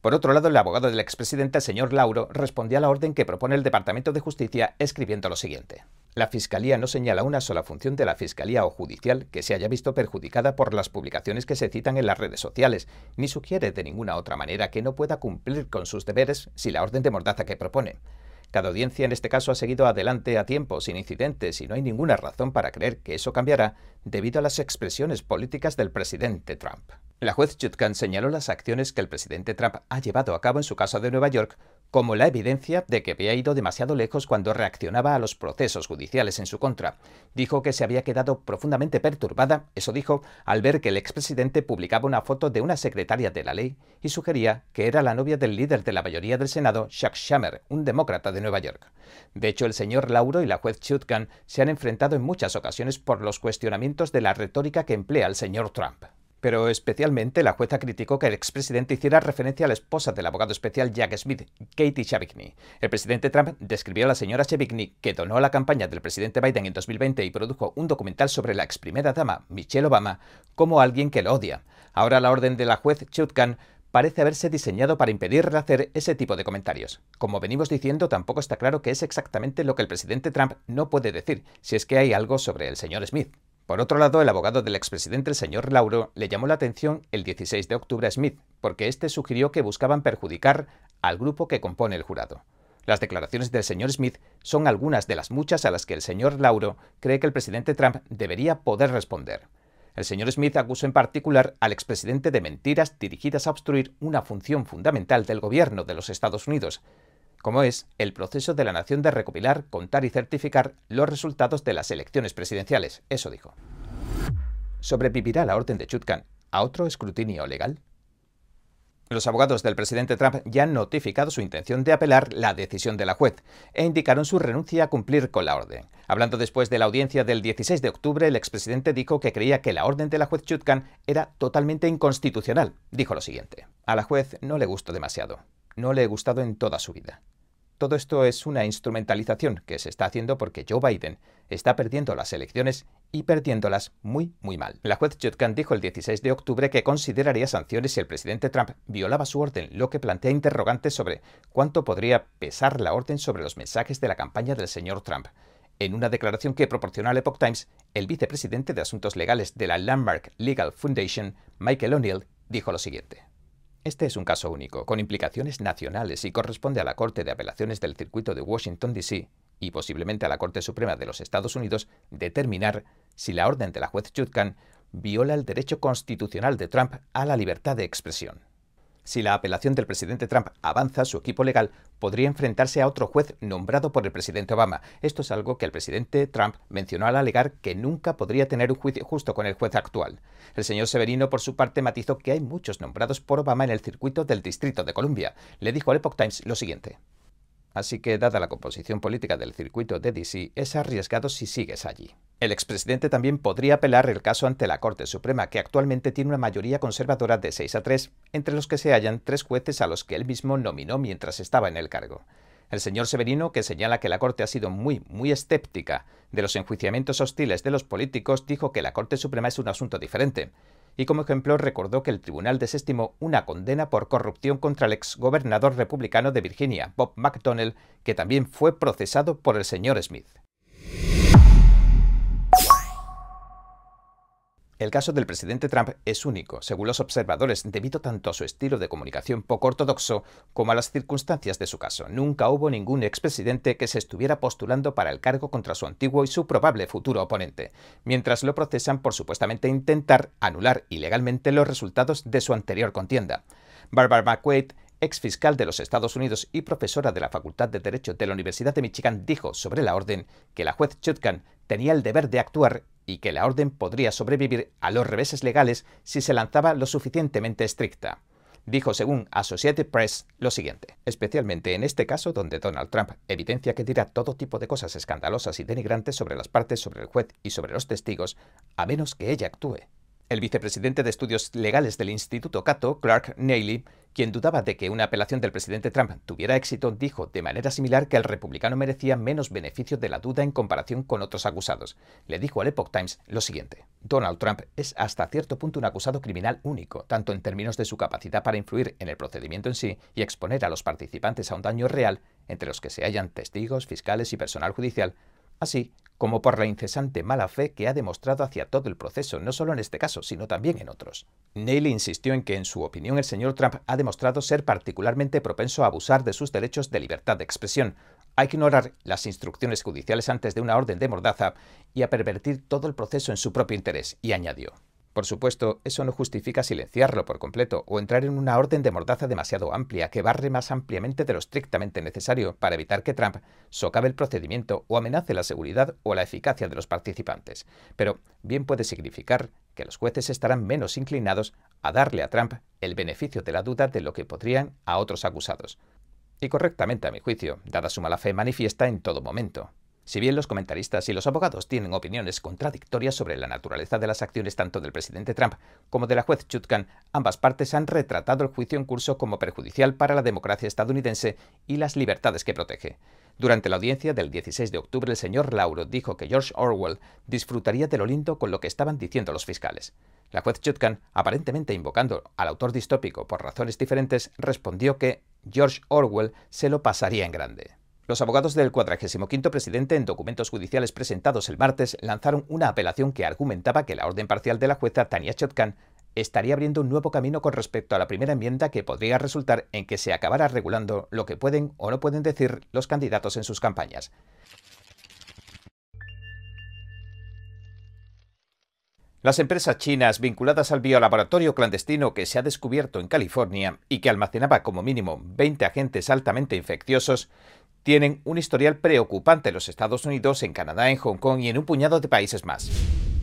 [SPEAKER 1] Por otro lado, el abogado del expresidente, señor Lauro, respondió a la orden que propone el Departamento de Justicia escribiendo lo siguiente. La Fiscalía no señala una sola función de la Fiscalía o judicial que se haya visto perjudicada por las publicaciones que se citan en las redes sociales, ni sugiere de ninguna otra manera que no pueda cumplir con sus deberes si la orden de mordaza que propone. Cada audiencia en este caso ha seguido adelante a tiempo, sin incidentes, y no hay ninguna razón para creer que eso cambiará debido a las expresiones políticas del presidente Trump. La juez Chutkan señaló las acciones que el presidente Trump ha llevado a cabo en su caso de Nueva York como la evidencia de que había ido demasiado lejos cuando reaccionaba a los procesos judiciales en su contra. Dijo que se había quedado profundamente perturbada, eso dijo, al ver que el expresidente publicaba una foto de una secretaria de la ley y sugería que era la novia del líder de la mayoría del Senado, Chuck Schumer, un demócrata de Nueva York. De hecho, el señor Lauro y la juez Chutkan se han enfrentado en muchas ocasiones por los cuestionamientos de la retórica que emplea el señor Trump. Pero especialmente la jueza criticó que el expresidente hiciera referencia a la esposa del abogado especial Jack Smith, Katie Shabikny. El presidente Trump describió a la señora Shabikny, que donó la campaña del presidente Biden en 2020 y produjo un documental sobre la ex primera dama, Michelle Obama, como alguien que lo odia. Ahora la orden de la juez Chutkan parece haberse diseñado para impedirle hacer ese tipo de comentarios. Como venimos diciendo, tampoco está claro qué es exactamente lo que el presidente Trump no puede decir, si es que hay algo sobre el señor Smith. Por otro lado, el abogado del expresidente, el señor Lauro, le llamó la atención el 16 de octubre a Smith, porque éste sugirió que buscaban perjudicar al grupo que compone el jurado. Las declaraciones del señor Smith son algunas de las muchas a las que el señor Lauro cree que el presidente Trump debería poder responder. El señor Smith acusó en particular al expresidente de mentiras dirigidas a obstruir una función fundamental del gobierno de los Estados Unidos, como es el proceso de la nación de recopilar, contar y certificar los resultados de las elecciones presidenciales. Eso dijo. ¿Sobrevivirá la orden de Chutkan a otro escrutinio legal? Los abogados del presidente Trump ya han notificado su intención de apelar la decisión de la juez e indicaron su renuncia a cumplir con la orden. Hablando después de la audiencia del 16 de octubre, el expresidente dijo que creía que la orden de la juez Chutkan era totalmente inconstitucional. Dijo lo siguiente: A la juez no le gustó demasiado. No le he gustado en toda su vida. Todo esto es una instrumentalización que se está haciendo porque Joe Biden está perdiendo las elecciones y perdiéndolas muy, muy mal. La juez Judkan dijo el 16 de octubre que consideraría sanciones si el presidente Trump violaba su orden, lo que plantea interrogantes sobre cuánto podría pesar la orden sobre los mensajes de la campaña del señor Trump. En una declaración que proporcionó al Epoch Times, el vicepresidente de Asuntos Legales de la Landmark Legal Foundation, Michael O'Neill, dijo lo siguiente. Este es un caso único, con implicaciones nacionales y corresponde a la Corte de Apelaciones del Circuito de Washington, D.C. y posiblemente a la Corte Suprema de los Estados Unidos determinar si la orden de la juez Chutkan viola el derecho constitucional de Trump a la libertad de expresión. Si la apelación del presidente Trump avanza, su equipo legal podría enfrentarse a otro juez nombrado por el presidente Obama. Esto es algo que el presidente Trump mencionó al alegar que nunca podría tener un juicio justo con el juez actual. El señor Severino, por su parte, matizó que hay muchos nombrados por Obama en el circuito del Distrito de Columbia. Le dijo al Epoch Times lo siguiente. Así que, dada la composición política del circuito de DC, es arriesgado si sigues allí. El expresidente también podría apelar el caso ante la Corte Suprema, que actualmente tiene una mayoría conservadora de 6 a 3, entre los que se hallan tres jueces a los que él mismo nominó mientras estaba en el cargo. El señor Severino, que señala que la Corte ha sido muy, muy escéptica de los enjuiciamientos hostiles de los políticos, dijo que la Corte Suprema es un asunto diferente y como ejemplo recordó que el tribunal desestimó una condena por corrupción contra el exgobernador republicano de Virginia, Bob McDonnell, que también fue procesado por el señor Smith. El caso del presidente Trump es único, según los observadores, debido tanto a su estilo de comunicación poco ortodoxo como a las circunstancias de su caso. Nunca hubo ningún expresidente que se estuviera postulando para el cargo contra su antiguo y su probable futuro oponente, mientras lo procesan por supuestamente intentar anular ilegalmente los resultados de su anterior contienda. Barbara McQuaid ex fiscal de los Estados Unidos y profesora de la Facultad de Derecho de la Universidad de Michigan, dijo sobre la orden que la juez Chutkan tenía el deber de actuar y que la orden podría sobrevivir a los reveses legales si se lanzaba lo suficientemente estricta. Dijo, según Associated Press, lo siguiente, especialmente en este caso donde Donald Trump evidencia que dirá todo tipo de cosas escandalosas y denigrantes sobre las partes, sobre el juez y sobre los testigos, a menos que ella actúe. El vicepresidente de Estudios Legales del Instituto Cato, Clark Neily, quien dudaba de que una apelación del presidente Trump tuviera éxito, dijo de manera similar que el republicano merecía menos beneficio de la duda en comparación con otros acusados. Le dijo al Epoch Times lo siguiente. Donald Trump es hasta cierto punto un acusado criminal único, tanto en términos de su capacidad para influir en el procedimiento en sí y exponer a los participantes a un daño real, entre los que se hallan testigos, fiscales y personal judicial, así como por la incesante mala fe que ha demostrado hacia todo el proceso, no solo en este caso, sino también en otros. Neil insistió en que, en su opinión, el señor Trump ha demostrado ser particularmente propenso a abusar de sus derechos de libertad de expresión, a ignorar las instrucciones judiciales antes de una orden de mordaza y a pervertir todo el proceso en su propio interés, y añadió. Por supuesto, eso no justifica silenciarlo por completo o entrar en una orden de mordaza demasiado amplia que barre más ampliamente de lo estrictamente necesario para evitar que Trump socave el procedimiento o amenace la seguridad o la eficacia de los participantes. Pero bien puede significar que los jueces estarán menos inclinados a darle a Trump el beneficio de la duda de lo que podrían a otros acusados. Y correctamente a mi juicio, dada su mala fe manifiesta en todo momento. Si bien los comentaristas y los abogados tienen opiniones contradictorias sobre la naturaleza de las acciones tanto del presidente Trump como de la juez Chutkan, ambas partes han retratado el juicio en curso como perjudicial para la democracia estadounidense y las libertades que protege. Durante la audiencia del 16 de octubre, el señor Lauro dijo que George Orwell disfrutaría de lo lindo con lo que estaban diciendo los fiscales. La juez Chutkan, aparentemente invocando al autor distópico por razones diferentes, respondió que George Orwell se lo pasaría en grande. Los abogados del 45 presidente, en documentos judiciales presentados el martes, lanzaron una apelación que argumentaba que la orden parcial de la jueza Tania Chotkan estaría abriendo un nuevo camino con respecto a la primera enmienda que podría resultar en que se acabara regulando lo que pueden o no pueden decir los candidatos en sus campañas. Las empresas chinas vinculadas al biolaboratorio clandestino que se ha descubierto en California y que almacenaba como mínimo 20 agentes altamente infecciosos tienen un historial preocupante en los Estados Unidos, en Canadá, en Hong Kong y en un puñado de países más.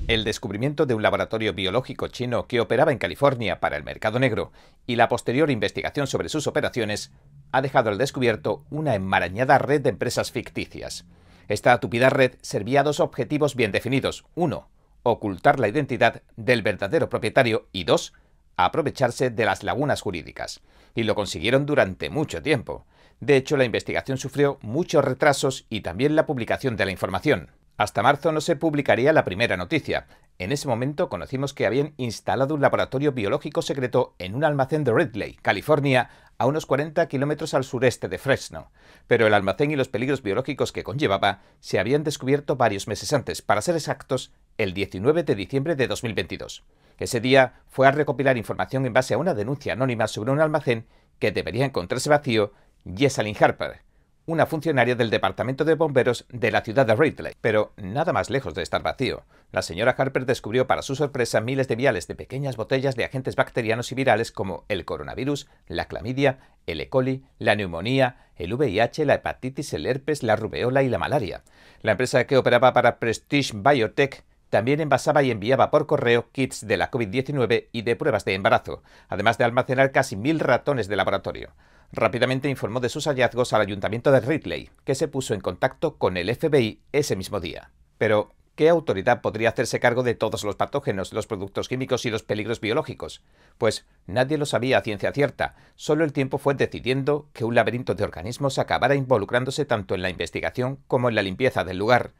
[SPEAKER 1] El descubrimiento de un laboratorio biológico chino que operaba en California para el mercado negro y la posterior investigación sobre sus operaciones ha dejado al descubierto una enmarañada red de empresas ficticias. Esta tupida red servía a dos objetivos bien definidos. Uno, ocultar la identidad del verdadero propietario y dos, aprovecharse de las lagunas jurídicas. Y lo consiguieron durante mucho tiempo. De hecho, la investigación sufrió muchos retrasos y también la publicación de la información. Hasta marzo no se publicaría la primera noticia. En ese momento conocimos que habían instalado un laboratorio biológico secreto en un almacén de Ridley, California, a unos 40 kilómetros al sureste de Fresno. Pero el almacén y los peligros biológicos que conllevaba se habían descubierto varios meses antes, para ser exactos, el 19 de diciembre de 2022. Ese día fue a recopilar información en base a una denuncia anónima sobre un almacén que debería encontrarse vacío Jessalyn Harper, una funcionaria del Departamento de Bomberos de la ciudad de Ridley. Pero nada más lejos de estar vacío. La señora Harper descubrió para su sorpresa miles de viales de pequeñas botellas de agentes bacterianos y virales como el coronavirus, la clamidia, el E. coli, la neumonía, el VIH, la hepatitis, el herpes, la rubeola y la malaria. La empresa que operaba para Prestige Biotech también envasaba y enviaba por correo kits de la COVID-19 y de pruebas de embarazo, además de almacenar casi mil ratones de laboratorio rápidamente informó de sus hallazgos al ayuntamiento de Ridley, que se puso en contacto con el FBI ese mismo día. Pero, ¿qué autoridad podría hacerse cargo de todos los patógenos, los productos químicos y los peligros biológicos? Pues nadie lo sabía a ciencia cierta, solo el tiempo fue decidiendo que un laberinto de organismos acabara involucrándose tanto en la investigación como en la limpieza del lugar.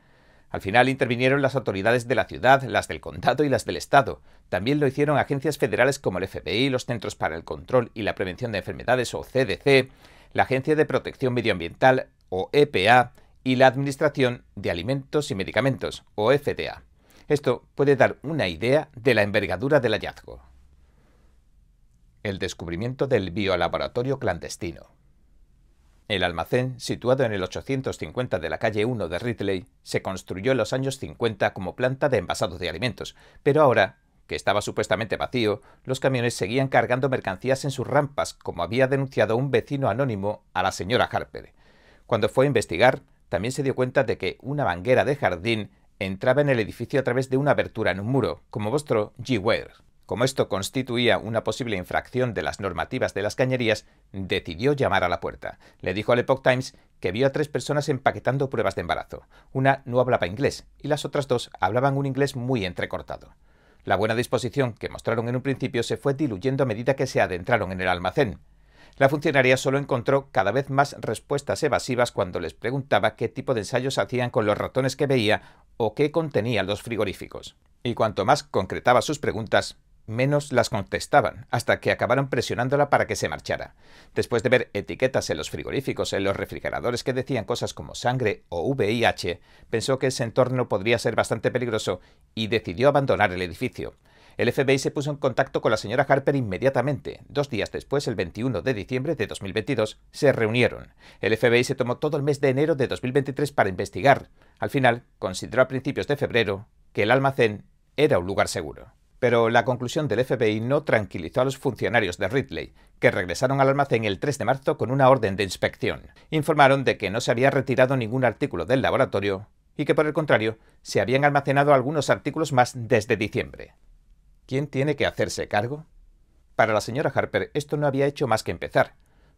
[SPEAKER 1] Al final intervinieron las autoridades de la ciudad, las del condado y las del estado. También lo hicieron agencias federales como el FBI, los Centros para el Control y la Prevención de Enfermedades o CDC, la Agencia de Protección Medioambiental o EPA y la Administración de Alimentos y Medicamentos o FDA. Esto puede dar una idea de la envergadura del hallazgo. El descubrimiento del biolaboratorio clandestino. El almacén, situado en el 850 de la calle 1 de Ridley, se construyó en los años 50 como planta de envasado de alimentos, pero ahora, que estaba supuestamente vacío, los camiones seguían cargando mercancías en sus rampas, como había denunciado un vecino anónimo a la señora Harper. Cuando fue a investigar, también se dio cuenta de que una manguera de jardín entraba en el edificio a través de una abertura en un muro, como mostró G. Ware. Como esto constituía una posible infracción de las normativas de las cañerías, decidió llamar a la puerta. Le dijo al Epoch Times que vio a tres personas empaquetando pruebas de embarazo. Una no hablaba inglés y las otras dos hablaban un inglés muy entrecortado. La buena disposición que mostraron en un principio se fue diluyendo a medida que se adentraron en el almacén. La funcionaria solo encontró cada vez más respuestas evasivas cuando les preguntaba qué tipo de ensayos hacían con los ratones que veía o qué contenían los frigoríficos. Y cuanto más concretaba sus preguntas, menos las contestaban, hasta que acabaron presionándola para que se marchara. Después de ver etiquetas en los frigoríficos, en los refrigeradores que decían cosas como sangre o VIH, pensó que ese entorno podría ser bastante peligroso y decidió abandonar el edificio. El FBI se puso en contacto con la señora Harper inmediatamente. Dos días después, el 21 de diciembre de 2022, se reunieron. El FBI se tomó todo el mes de enero de 2023 para investigar. Al final, consideró a principios de febrero que el almacén era un lugar seguro. Pero la conclusión del FBI no tranquilizó a los funcionarios de Ridley, que regresaron al almacén el 3 de marzo con una orden de inspección. Informaron de que no se había retirado ningún artículo del laboratorio y que por el contrario se habían almacenado algunos artículos más desde diciembre. ¿Quién tiene que hacerse cargo? Para la señora Harper esto no había hecho más que empezar.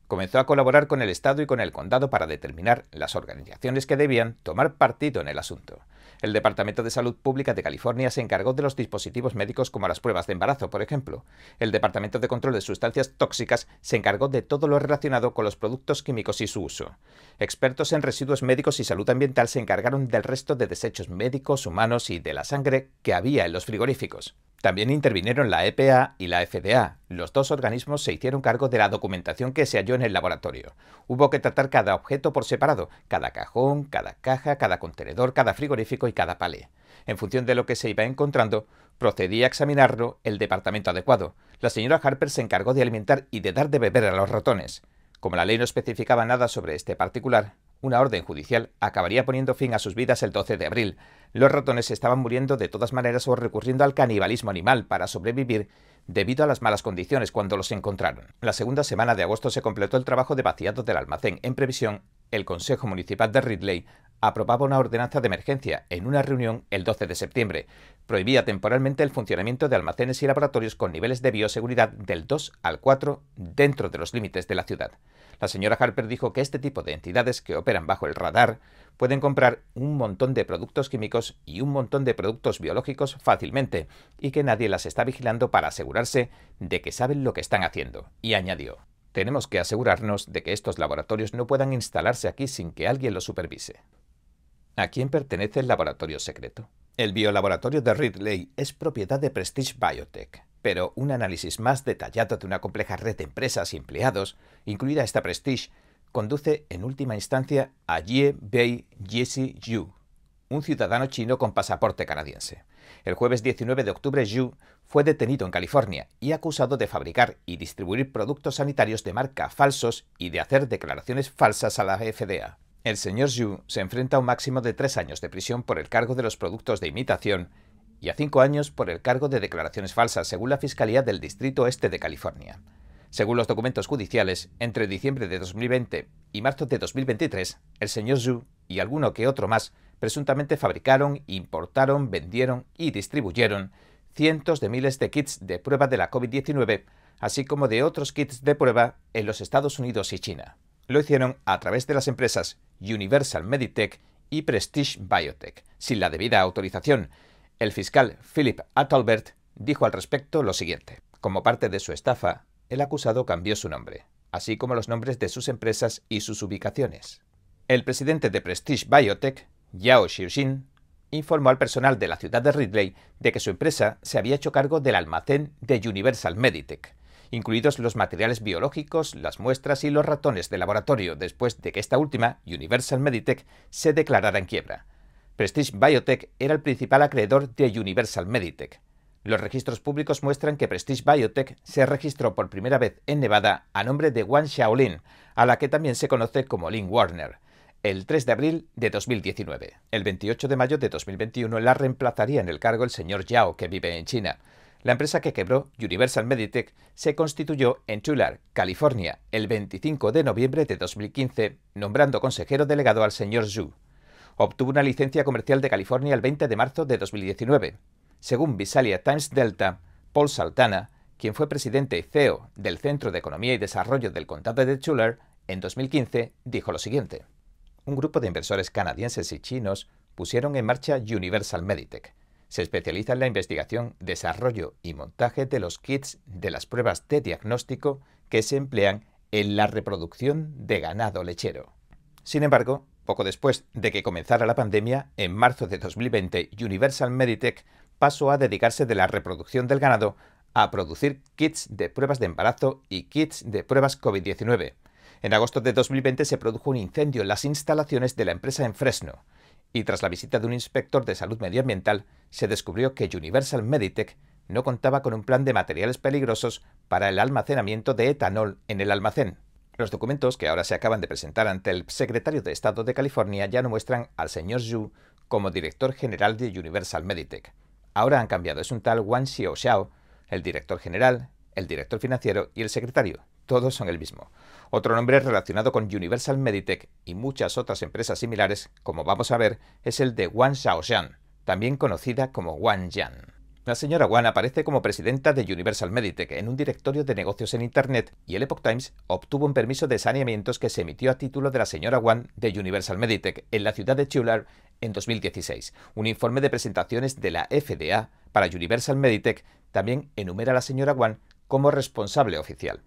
[SPEAKER 1] Comenzó a colaborar con el Estado y con el Condado para determinar las organizaciones que debían tomar partido en el asunto. El Departamento de Salud Pública de California se encargó de los dispositivos médicos como las pruebas de embarazo, por ejemplo. El Departamento de Control de Sustancias Tóxicas se encargó de todo lo relacionado con los productos químicos y su uso. Expertos en residuos médicos y salud ambiental se encargaron del resto de desechos médicos, humanos y de la sangre que había en los frigoríficos. También intervinieron la EPA y la FDA. Los dos organismos se hicieron cargo de la documentación que se halló en el laboratorio. Hubo que tratar cada objeto por separado, cada cajón, cada caja, cada contenedor, cada frigorífico y cada palé. En función de lo que se iba encontrando, procedía a examinarlo el departamento adecuado. La señora Harper se encargó de alimentar y de dar de beber a los ratones. Como la ley no especificaba nada sobre este particular, una orden judicial acabaría poniendo fin a sus vidas el 12 de abril. Los ratones estaban muriendo de todas maneras o recurriendo al canibalismo animal para sobrevivir debido a las malas condiciones cuando los encontraron. La segunda semana de agosto se completó el trabajo de vaciado del almacén. En previsión, el Consejo Municipal de Ridley aprobaba una ordenanza de emergencia en una reunión el 12 de septiembre. Prohibía temporalmente el funcionamiento de almacenes y laboratorios con niveles de bioseguridad del 2 al 4 dentro de los límites de la ciudad. La señora Harper dijo que este tipo de entidades que operan bajo el radar pueden comprar un montón de productos químicos y un montón de productos biológicos fácilmente y que nadie las está vigilando para asegurarse de que saben lo que están haciendo. Y añadió, tenemos que asegurarnos de que estos laboratorios no puedan instalarse aquí sin que alguien los supervise. ¿A quién pertenece el laboratorio secreto? El biolaboratorio de Ridley es propiedad de Prestige Biotech, pero un análisis más detallado de una compleja red de empresas y empleados, incluida esta Prestige, conduce en última instancia a Ye Bei Jesse Yu, un ciudadano chino con pasaporte canadiense. El jueves 19 de octubre, Yu fue detenido en California y acusado de fabricar y distribuir productos sanitarios de marca falsos y de hacer declaraciones falsas a la FDA. El señor Yu se enfrenta a un máximo de tres años de prisión por el cargo de los productos de imitación y a cinco años por el cargo de declaraciones falsas, según la Fiscalía del Distrito Este de California. Según los documentos judiciales, entre diciembre de 2020 y marzo de 2023, el señor Zhu y alguno que otro más presuntamente fabricaron, importaron, vendieron y distribuyeron cientos de miles de kits de prueba de la COVID-19, así como de otros kits de prueba en los Estados Unidos y China. Lo hicieron a través de las empresas Universal Meditech y Prestige Biotech, sin la debida autorización. El fiscal Philip Atalbert dijo al respecto lo siguiente. Como parte de su estafa, el acusado cambió su nombre, así como los nombres de sus empresas y sus ubicaciones. El presidente de Prestige Biotech, Yao Xiuxin, informó al personal de la ciudad de Ridley de que su empresa se había hecho cargo del almacén de Universal Meditech, incluidos los materiales biológicos, las muestras y los ratones de laboratorio, después de que esta última, Universal Meditech, se declarara en quiebra. Prestige Biotech era el principal acreedor de Universal Meditech. Los registros públicos muestran que Prestige Biotech se registró por primera vez en Nevada a nombre de Wang Xiaolin, a la que también se conoce como Lin Warner el 3 de abril de 2019. El 28 de mayo de 2021 la reemplazaría en el cargo el señor Yao, que vive en China. La empresa que quebró, Universal Meditech, se constituyó en Tulare, California, el 25 de noviembre de 2015, nombrando consejero delegado al señor Zhu. Obtuvo una licencia comercial de California el 20 de marzo de 2019. Según Visalia Times Delta, Paul Saltana, quien fue presidente y CEO del Centro de Economía y Desarrollo del Condado de Tulare, en 2015 dijo lo siguiente un grupo de inversores canadienses y chinos pusieron en marcha Universal Meditech. Se especializa en la investigación, desarrollo y montaje de los kits de las pruebas de diagnóstico que se emplean en la reproducción de ganado lechero. Sin embargo, poco después de que comenzara la pandemia, en marzo de 2020, Universal Meditech pasó a dedicarse de la reproducción del ganado a producir kits de pruebas de embarazo y kits de pruebas COVID-19, en agosto de 2020 se produjo un incendio en las instalaciones de la empresa en Fresno, y tras la visita de un inspector de salud medioambiental, se descubrió que Universal Meditech no contaba con un plan de materiales peligrosos para el almacenamiento de etanol en el almacén. Los documentos que ahora se acaban de presentar ante el secretario de Estado de California ya no muestran al señor Zhu como director general de Universal Meditech. Ahora han cambiado, es un tal Wang Xiaoxiao, el director general, el director financiero y el secretario, todos son el mismo. Otro nombre relacionado con Universal Meditech y muchas otras empresas similares, como vamos a ver, es el de Wang Xiaoxian, también conocida como Wang Yan. La señora Wang aparece como presidenta de Universal Meditech en un directorio de negocios en Internet y el Epoch Times obtuvo un permiso de saneamientos que se emitió a título de la señora Wang de Universal Meditech en la ciudad de Tulare en 2016. Un informe de presentaciones de la FDA para Universal Meditech también enumera a la señora Wang como responsable oficial.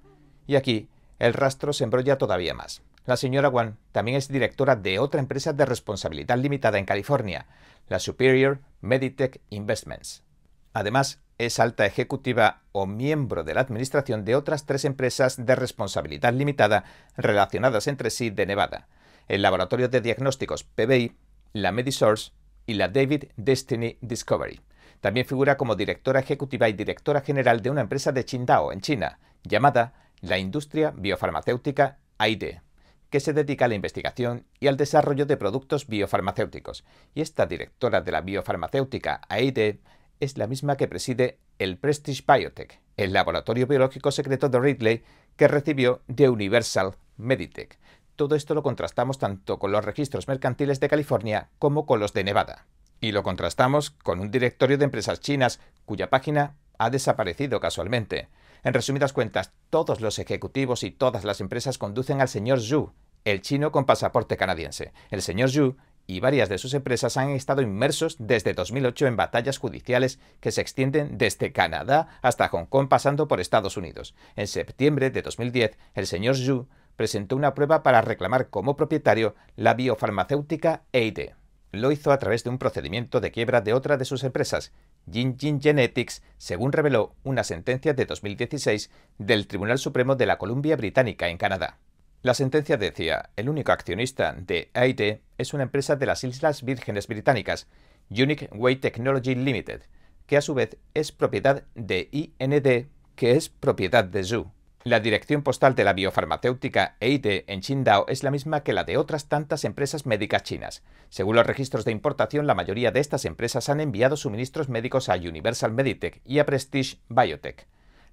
[SPEAKER 1] Y aquí el rastro se embrolla todavía más. La señora Wang también es directora de otra empresa de responsabilidad limitada en California, la Superior Meditech Investments. Además, es alta ejecutiva o miembro de la administración de otras tres empresas de responsabilidad limitada relacionadas entre sí de Nevada, el Laboratorio de Diagnósticos PBI, la Medisource y la David Destiny Discovery. También figura como directora ejecutiva y directora general de una empresa de Qingdao, en China, llamada la industria biofarmacéutica AIDE, que se dedica a la investigación y al desarrollo de productos biofarmacéuticos. Y esta directora de la biofarmacéutica AIDE es la misma que preside el Prestige Biotech, el laboratorio biológico secreto de Ridley que recibió de Universal Meditech. Todo esto lo contrastamos tanto con los registros mercantiles de California como con los de Nevada. Y lo contrastamos con un directorio de empresas chinas cuya página ha desaparecido casualmente. En resumidas cuentas, todos los ejecutivos y todas las empresas conducen al señor Zhu, el chino con pasaporte canadiense. El señor Zhu y varias de sus empresas han estado inmersos desde 2008 en batallas judiciales que se extienden desde Canadá hasta Hong Kong pasando por Estados Unidos. En septiembre de 2010, el señor Zhu presentó una prueba para reclamar como propietario la biofarmacéutica Eide. Lo hizo a través de un procedimiento de quiebra de otra de sus empresas, Jinjin Genetics, según reveló una sentencia de 2016 del Tribunal Supremo de la Columbia Británica en Canadá. La sentencia decía, el único accionista de AIT es una empresa de las Islas Vírgenes Británicas, Unique Way Technology Limited, que a su vez es propiedad de IND, que es propiedad de Zhu. La dirección postal de la biofarmacéutica EIT en Qingdao es la misma que la de otras tantas empresas médicas chinas. Según los registros de importación, la mayoría de estas empresas han enviado suministros médicos a Universal Meditech y a Prestige Biotech,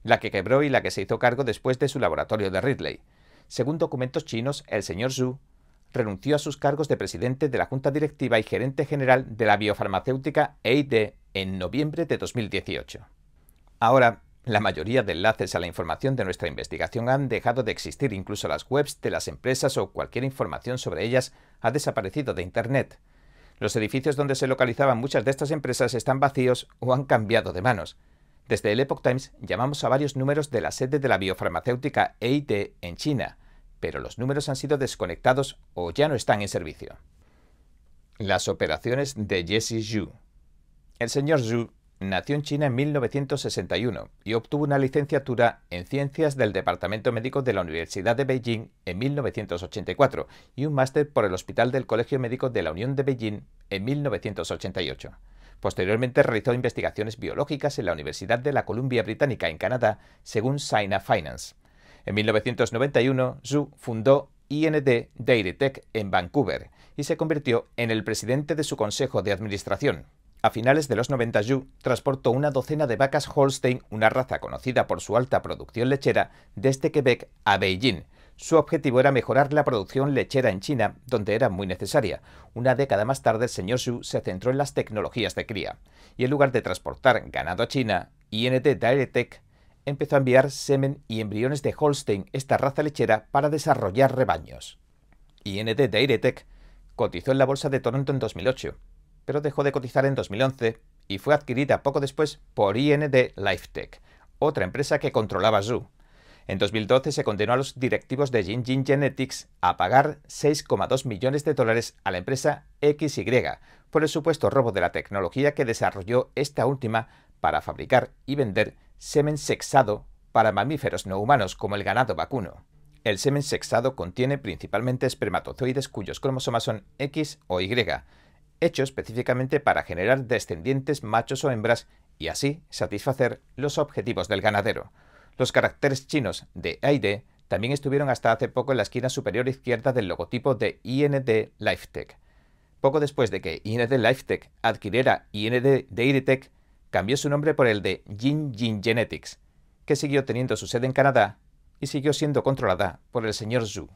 [SPEAKER 1] la que quebró y la que se hizo cargo después de su laboratorio de Ridley. Según documentos chinos, el señor Zhu renunció a sus cargos de presidente de la Junta Directiva y gerente general de la biofarmacéutica EID en noviembre de 2018. Ahora, la mayoría de enlaces a la información de nuestra investigación han dejado de existir, incluso las webs de las empresas o cualquier información sobre ellas ha desaparecido de Internet. Los edificios donde se localizaban muchas de estas empresas están vacíos o han cambiado de manos. Desde el Epoch Times llamamos a varios números de la sede de la biofarmacéutica EIT en China, pero los números han sido desconectados o ya no están en servicio. Las operaciones de Jesse Zhu. El señor Zhu nació en China en 1961 y obtuvo una licenciatura en Ciencias del Departamento Médico de la Universidad de Beijing en 1984 y un máster por el Hospital del Colegio Médico de la Unión de Beijing en 1988. Posteriormente realizó investigaciones biológicas en la Universidad de la Columbia Británica en Canadá, según Sina Finance. En 1991, Zhu fundó IND Dairytech en Vancouver y se convirtió en el presidente de su consejo de administración. A finales de los 90, Zhu transportó una docena de vacas Holstein, una raza conocida por su alta producción lechera, desde Quebec a Beijing, su objetivo era mejorar la producción lechera en China, donde era muy necesaria. Una década más tarde, el señor Xu se centró en las tecnologías de cría, y en lugar de transportar ganado a China, IND Dairytech empezó a enviar semen y embriones de Holstein, esta raza lechera, para desarrollar rebaños. IND Dairytech cotizó en la bolsa de Toronto en 2008, pero dejó de cotizar en 2011 y fue adquirida poco después por IND Lifetech, otra empresa que controlaba Zhu. En 2012 se condenó a los directivos de Jinjin Genetics a pagar 6,2 millones de dólares a la empresa XY por el supuesto robo de la tecnología que desarrolló esta última para fabricar y vender semen sexado para mamíferos no humanos como el ganado vacuno. El semen sexado contiene principalmente espermatozoides cuyos cromosomas son X o Y, hecho específicamente para generar descendientes machos o hembras y así satisfacer los objetivos del ganadero. Los caracteres chinos de AID también estuvieron hasta hace poco en la esquina superior izquierda del logotipo de IND Lifetech. Poco después de que IND Lifetech adquiriera IND Dairytech, cambió su nombre por el de Jinjin Genetics, que siguió teniendo su sede en Canadá y siguió siendo controlada por el señor Zhu.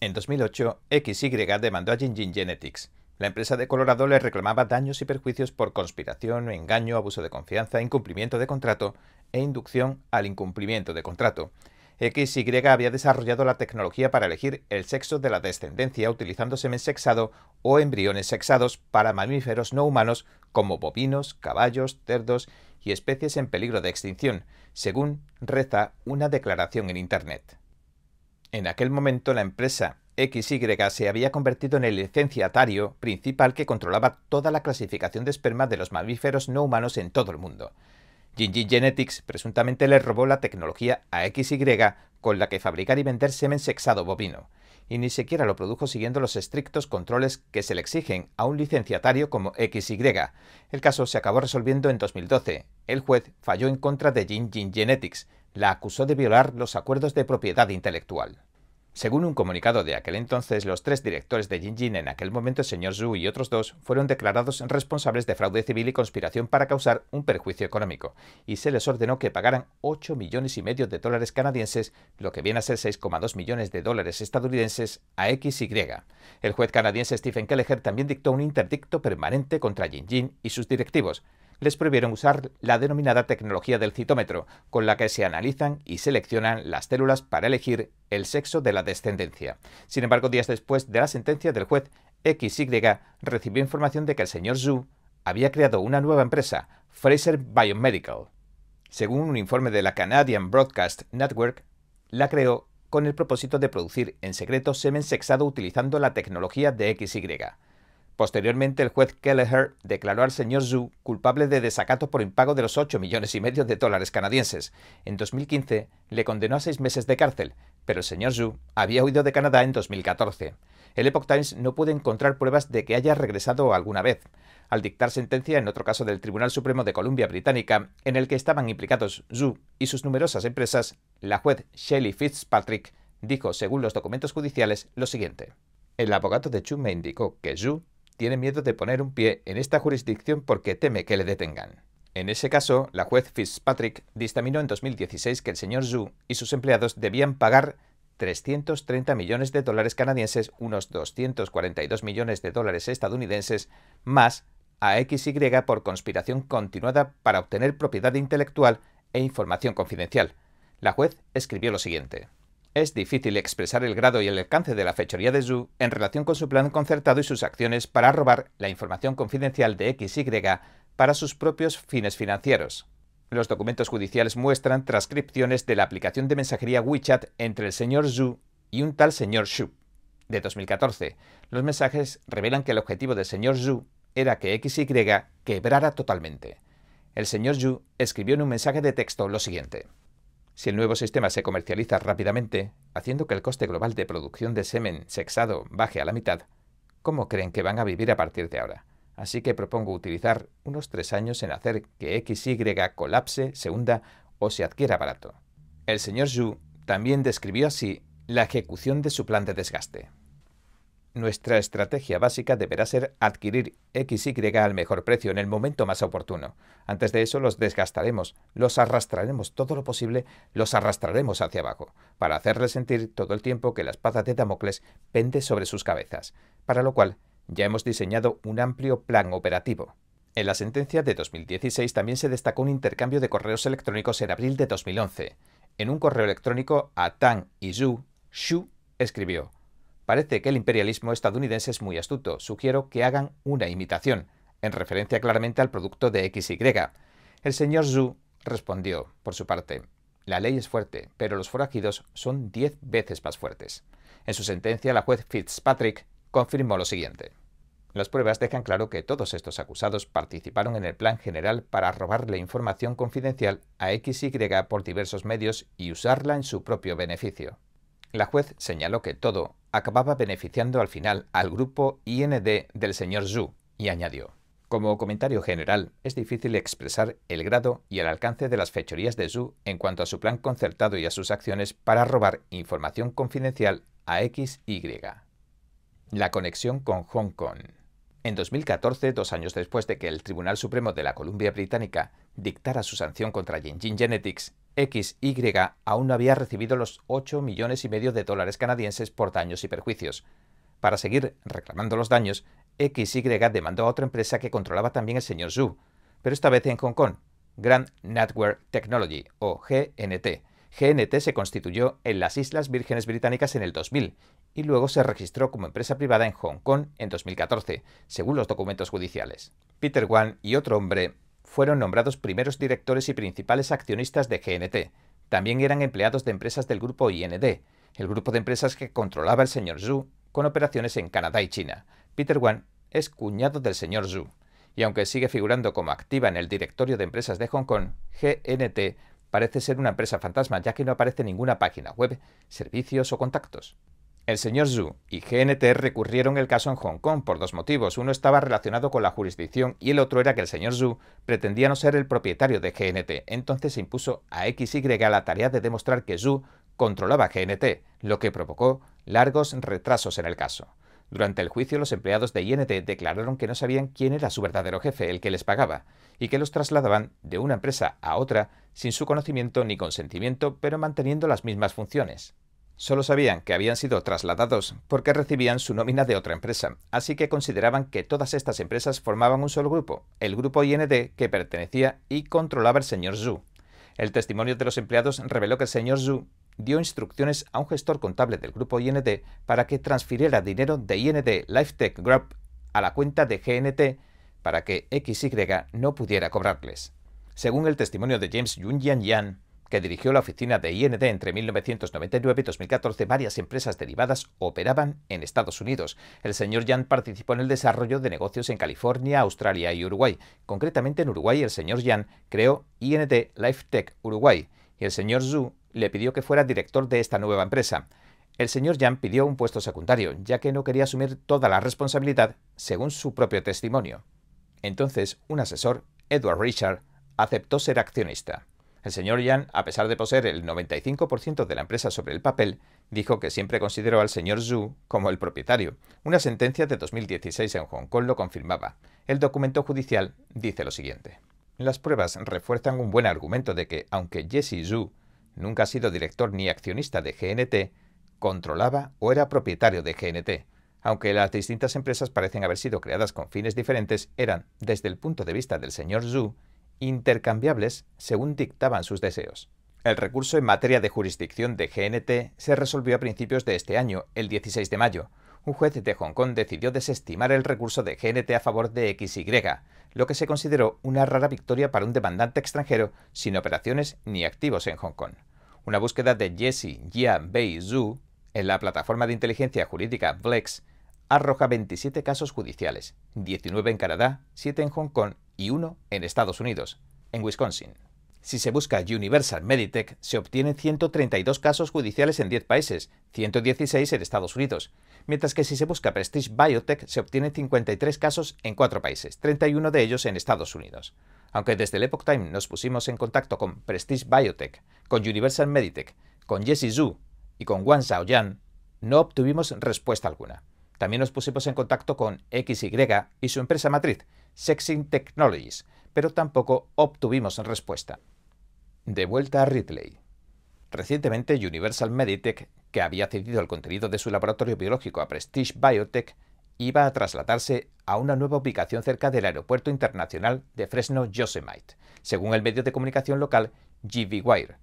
[SPEAKER 1] En 2008, XY demandó a Jinjin Genetics. La empresa de Colorado le reclamaba daños y perjuicios por conspiración, engaño, abuso de confianza, incumplimiento de contrato e inducción al incumplimiento de contrato. XY había desarrollado la tecnología para elegir el sexo de la descendencia utilizando semen sexado o embriones sexados para mamíferos no humanos como bovinos, caballos, cerdos y especies en peligro de extinción, según reza una declaración en Internet. En aquel momento la empresa XY se había convertido en el licenciatario principal que controlaba toda la clasificación de esperma de los mamíferos no humanos en todo el mundo. Jinji Genetics presuntamente le robó la tecnología a XY con la que fabricar y vender semen sexado bovino, y ni siquiera lo produjo siguiendo los estrictos controles que se le exigen a un licenciatario como XY. El caso se acabó resolviendo en 2012. El juez falló en contra de Jinji Genetics, la acusó de violar los acuerdos de propiedad intelectual. Según un comunicado de aquel entonces, los tres directores de Jinjin en aquel momento, el señor Zhu y otros dos, fueron declarados responsables de fraude civil y conspiración para causar un perjuicio económico, y se les ordenó que pagaran 8 millones y medio de dólares canadienses, lo que viene a ser 6,2 millones de dólares estadounidenses, a XY. El juez canadiense Stephen Kelleher también dictó un interdicto permanente contra Jinjin y sus directivos, les prohibieron usar la denominada tecnología del citómetro, con la que se analizan y seleccionan las células para elegir el sexo de la descendencia. Sin embargo, días después de la sentencia del juez, XY recibió información de que el señor Zhu había creado una nueva empresa, Fraser Biomedical. Según un informe de la Canadian Broadcast Network, la creó con el propósito de producir en secreto semen sexado utilizando la tecnología de XY. Posteriormente, el juez Kelleher declaró al señor Zhu culpable de desacato por impago de los 8 millones y medio de dólares canadienses. En 2015 le condenó a seis meses de cárcel, pero el señor Zhu había huido de Canadá en 2014. El Epoch Times no puede encontrar pruebas de que haya regresado alguna vez al dictar sentencia en otro caso del Tribunal Supremo de Columbia Británica, en el que estaban implicados Zhu y sus numerosas empresas, la juez Shelley Fitzpatrick dijo, según los documentos judiciales, lo siguiente. El abogado de Chu me indicó que Zhu tiene miedo de poner un pie en esta jurisdicción porque teme que le detengan. En ese caso, la juez Fitzpatrick dictaminó en 2016 que el señor Zhu y sus empleados debían pagar 330 millones de dólares canadienses, unos 242 millones de dólares estadounidenses, más a XY por conspiración continuada para obtener propiedad intelectual e información confidencial. La juez escribió lo siguiente. Es difícil expresar el grado y el alcance de la fechoría de Zhu en relación con su plan concertado y sus acciones para robar la información confidencial de XY para sus propios fines financieros. Los documentos judiciales muestran transcripciones de la aplicación de mensajería WeChat entre el señor Zhu y un tal señor Shu. De 2014, los mensajes revelan que el objetivo del señor Zhu era que XY quebrara totalmente. El señor Yu escribió en un mensaje de texto lo siguiente. Si el nuevo sistema se comercializa rápidamente, haciendo que el coste global de producción de semen sexado baje a la mitad, ¿cómo creen que van a vivir a partir de ahora? Así que propongo utilizar unos tres años en hacer que XY colapse, se hunda o se adquiera barato. El señor Yu también describió así la ejecución de su plan de desgaste. Nuestra estrategia básica deberá ser adquirir XY al mejor precio en el momento más oportuno. Antes de eso los desgastaremos, los arrastraremos todo lo posible, los arrastraremos hacia abajo, para hacerles sentir todo el tiempo que la espada de Damocles pende sobre sus cabezas, para lo cual ya hemos diseñado un amplio plan operativo. En la sentencia de 2016 también se destacó un intercambio de correos electrónicos en abril de 2011. En un correo electrónico a Tang y Zhu, Xu escribió Parece que el imperialismo estadounidense es muy astuto. Sugiero que hagan una imitación, en referencia claramente al producto de XY. El señor Zhu respondió, por su parte, la ley es fuerte, pero los forajidos son diez veces más fuertes. En su sentencia, la juez Fitzpatrick confirmó lo siguiente. Las pruebas dejan claro que todos estos acusados participaron en el plan general para robarle información confidencial a XY por diversos medios y usarla en su propio beneficio. La juez señaló que todo acababa beneficiando al final al grupo IND del señor Zhu y añadió, como comentario general, es difícil expresar el grado y el alcance de las fechorías de Zhu en cuanto a su plan concertado y a sus acciones para robar información confidencial a XY. La conexión con Hong Kong. En 2014, dos años después de que el Tribunal Supremo de la Columbia Británica dictara su sanción contra Jinjin Genetics, XY aún no había recibido los 8 millones y medio de dólares canadienses por daños y perjuicios. Para seguir reclamando los daños, XY demandó a otra empresa que controlaba también el señor Zhu, pero esta vez en Hong Kong, Grand Network Technology o GNT. GNT se constituyó en las Islas Vírgenes Británicas en el 2000 y luego se registró como empresa privada en Hong Kong en 2014, según los documentos judiciales. Peter Wan y otro hombre fueron nombrados primeros directores y principales accionistas de GNT. También eran empleados de empresas del grupo IND, el grupo de empresas que controlaba el señor Zhu, con operaciones en Canadá y China. Peter Wan es cuñado del señor Zhu, y aunque sigue figurando como activa en el directorio de empresas de Hong Kong, GNT parece ser una empresa fantasma ya que no aparece ninguna página web, servicios o contactos. El señor Zhu y GNT recurrieron el caso en Hong Kong por dos motivos. Uno estaba relacionado con la jurisdicción y el otro era que el señor Zhu pretendía no ser el propietario de GNT. Entonces se impuso a XY la tarea de demostrar que Zhu controlaba GNT, lo que provocó largos retrasos en el caso. Durante el juicio, los empleados de INT declararon que no sabían quién era su verdadero jefe, el que les pagaba, y que los trasladaban de una empresa a otra sin su conocimiento ni consentimiento, pero manteniendo las mismas funciones. Solo sabían que habían sido trasladados porque recibían su nómina de otra empresa, así que consideraban que todas estas empresas formaban un solo grupo, el grupo IND que pertenecía y controlaba el señor Zhu. El testimonio de los empleados reveló que el señor Zhu dio instrucciones a un gestor contable del grupo IND para que transfiriera dinero de IND LifeTech Group a la cuenta de GNT para que XY no pudiera cobrarles. Según el testimonio de James Yunjian Yan, que dirigió la oficina de IND entre 1999 y 2014, varias empresas derivadas operaban en Estados Unidos. El señor Yan participó en el desarrollo de negocios en California, Australia y Uruguay. Concretamente en Uruguay, el señor Yan creó IND LifeTech Uruguay y el señor Zhu le pidió que fuera director de esta nueva empresa. El señor Yan pidió un puesto secundario, ya que no quería asumir toda la responsabilidad, según su propio testimonio. Entonces, un asesor, Edward Richard, aceptó ser accionista. El señor Yan, a pesar de poseer el 95% de la empresa sobre el papel, dijo que siempre consideró al señor Zhu como el propietario. Una sentencia de 2016 en Hong Kong lo confirmaba. El documento judicial dice lo siguiente. Las pruebas refuerzan un buen argumento de que, aunque Jesse Zhu nunca ha sido director ni accionista de GNT, controlaba o era propietario de GNT. Aunque las distintas empresas parecen haber sido creadas con fines diferentes, eran, desde el punto de vista del señor Zhu, intercambiables según dictaban sus deseos. El recurso en materia de jurisdicción de GNT se resolvió a principios de este año, el 16 de mayo. Un juez de Hong Kong decidió desestimar el recurso de GNT a favor de XY, lo que se consideró una rara victoria para un demandante extranjero sin operaciones ni activos en Hong Kong. Una búsqueda de Jesse Jia Bei Zhu en la plataforma de inteligencia jurídica Blex arroja 27 casos judiciales, 19 en Canadá, 7 en Hong Kong y uno en Estados Unidos, en Wisconsin. Si se busca Universal Meditech, se obtienen 132 casos judiciales en 10 países, 116 en Estados Unidos, mientras que si se busca Prestige Biotech, se obtienen 53 casos en 4 países, 31 de ellos en Estados Unidos. Aunque desde el Epoch Time nos pusimos en contacto con Prestige Biotech, con Universal Meditech, con Jesse Zhu y con Wang Xiaoyan, no obtuvimos respuesta alguna. También nos pusimos en contacto con XY y su empresa matriz, Sexing Technologies, pero tampoco obtuvimos respuesta. De vuelta a Ridley. Recientemente, Universal Meditech, que había cedido el contenido de su laboratorio biológico a Prestige Biotech, iba a trasladarse a una nueva ubicación cerca del Aeropuerto Internacional de Fresno Yosemite, según el medio de comunicación local GV Wire.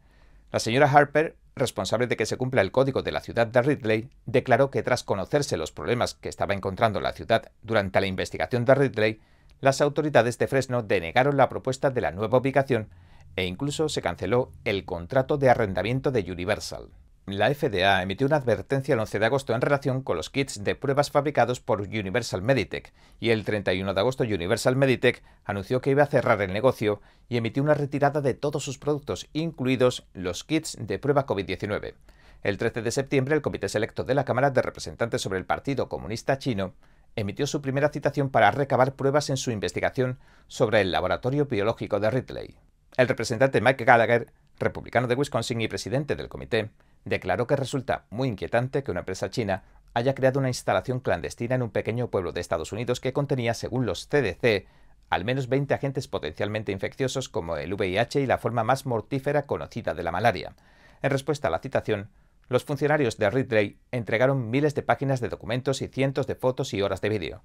[SPEAKER 1] La señora Harper responsable de que se cumpla el código de la ciudad de Ridley, declaró que tras conocerse los problemas que estaba encontrando la ciudad durante la investigación de Ridley, las autoridades de Fresno denegaron la propuesta de la nueva ubicación e incluso se canceló el contrato de arrendamiento de Universal. La FDA emitió una advertencia el 11 de agosto en relación con los kits de pruebas fabricados por Universal Meditech y el 31 de agosto Universal Meditech anunció que iba a cerrar el negocio y emitió una retirada de todos sus productos, incluidos los kits de prueba COVID-19. El 13 de septiembre, el Comité Selecto de la Cámara de Representantes sobre el Partido Comunista Chino emitió su primera citación para recabar pruebas en su investigación sobre el laboratorio biológico de Ridley. El representante Mike Gallagher, republicano de Wisconsin y presidente del comité, declaró que resulta muy inquietante que una empresa china haya creado una instalación clandestina en un pequeño pueblo de Estados Unidos que contenía, según los CDC, al menos 20 agentes potencialmente infecciosos como el VIH y la forma más mortífera conocida de la malaria. En respuesta a la citación, los funcionarios de Ridley entregaron miles de páginas de documentos y cientos de fotos y horas de vídeo.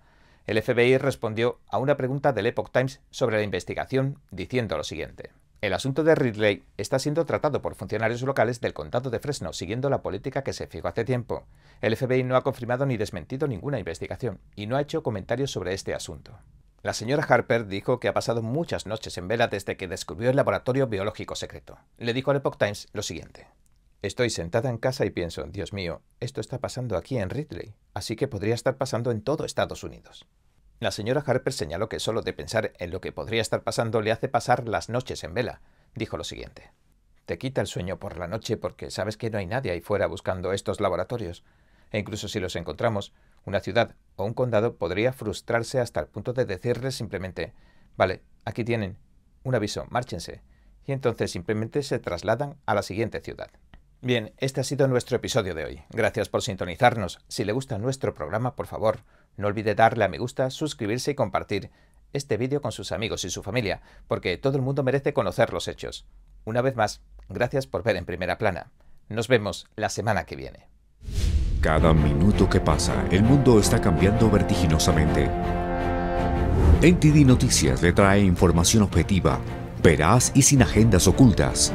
[SPEAKER 1] El FBI respondió a una pregunta del Epoch Times sobre la investigación diciendo lo siguiente. El asunto de Ridley está siendo tratado por funcionarios locales del condado de Fresno, siguiendo la política que se fijó hace tiempo. El FBI no ha confirmado ni desmentido ninguna investigación y no ha hecho comentarios sobre este asunto. La señora Harper dijo que ha pasado muchas noches en vela desde que descubrió el laboratorio biológico secreto. Le dijo al Epoch Times lo siguiente. Estoy sentada en casa y pienso, Dios mío, esto está pasando aquí en Ridley, así que podría estar pasando en todo Estados Unidos. La señora Harper señaló que solo de pensar en lo que podría estar pasando le hace pasar las noches en vela. Dijo lo siguiente. Te quita el sueño por la noche porque sabes que no hay nadie ahí fuera buscando estos laboratorios. E incluso si los encontramos, una ciudad o un condado podría frustrarse hasta el punto de decirles simplemente, vale, aquí tienen, un aviso, márchense. Y entonces simplemente se trasladan a la siguiente ciudad. Bien, este ha sido nuestro episodio de hoy. Gracias por sintonizarnos. Si le gusta nuestro programa, por favor, no olvide darle a me gusta, suscribirse y compartir este vídeo con sus amigos y su familia, porque todo el mundo merece conocer los hechos. Una vez más, gracias por ver en primera plana. Nos vemos la semana que viene.
[SPEAKER 2] Cada minuto que pasa, el mundo está cambiando vertiginosamente. NTD Noticias le trae información objetiva, veraz y sin agendas ocultas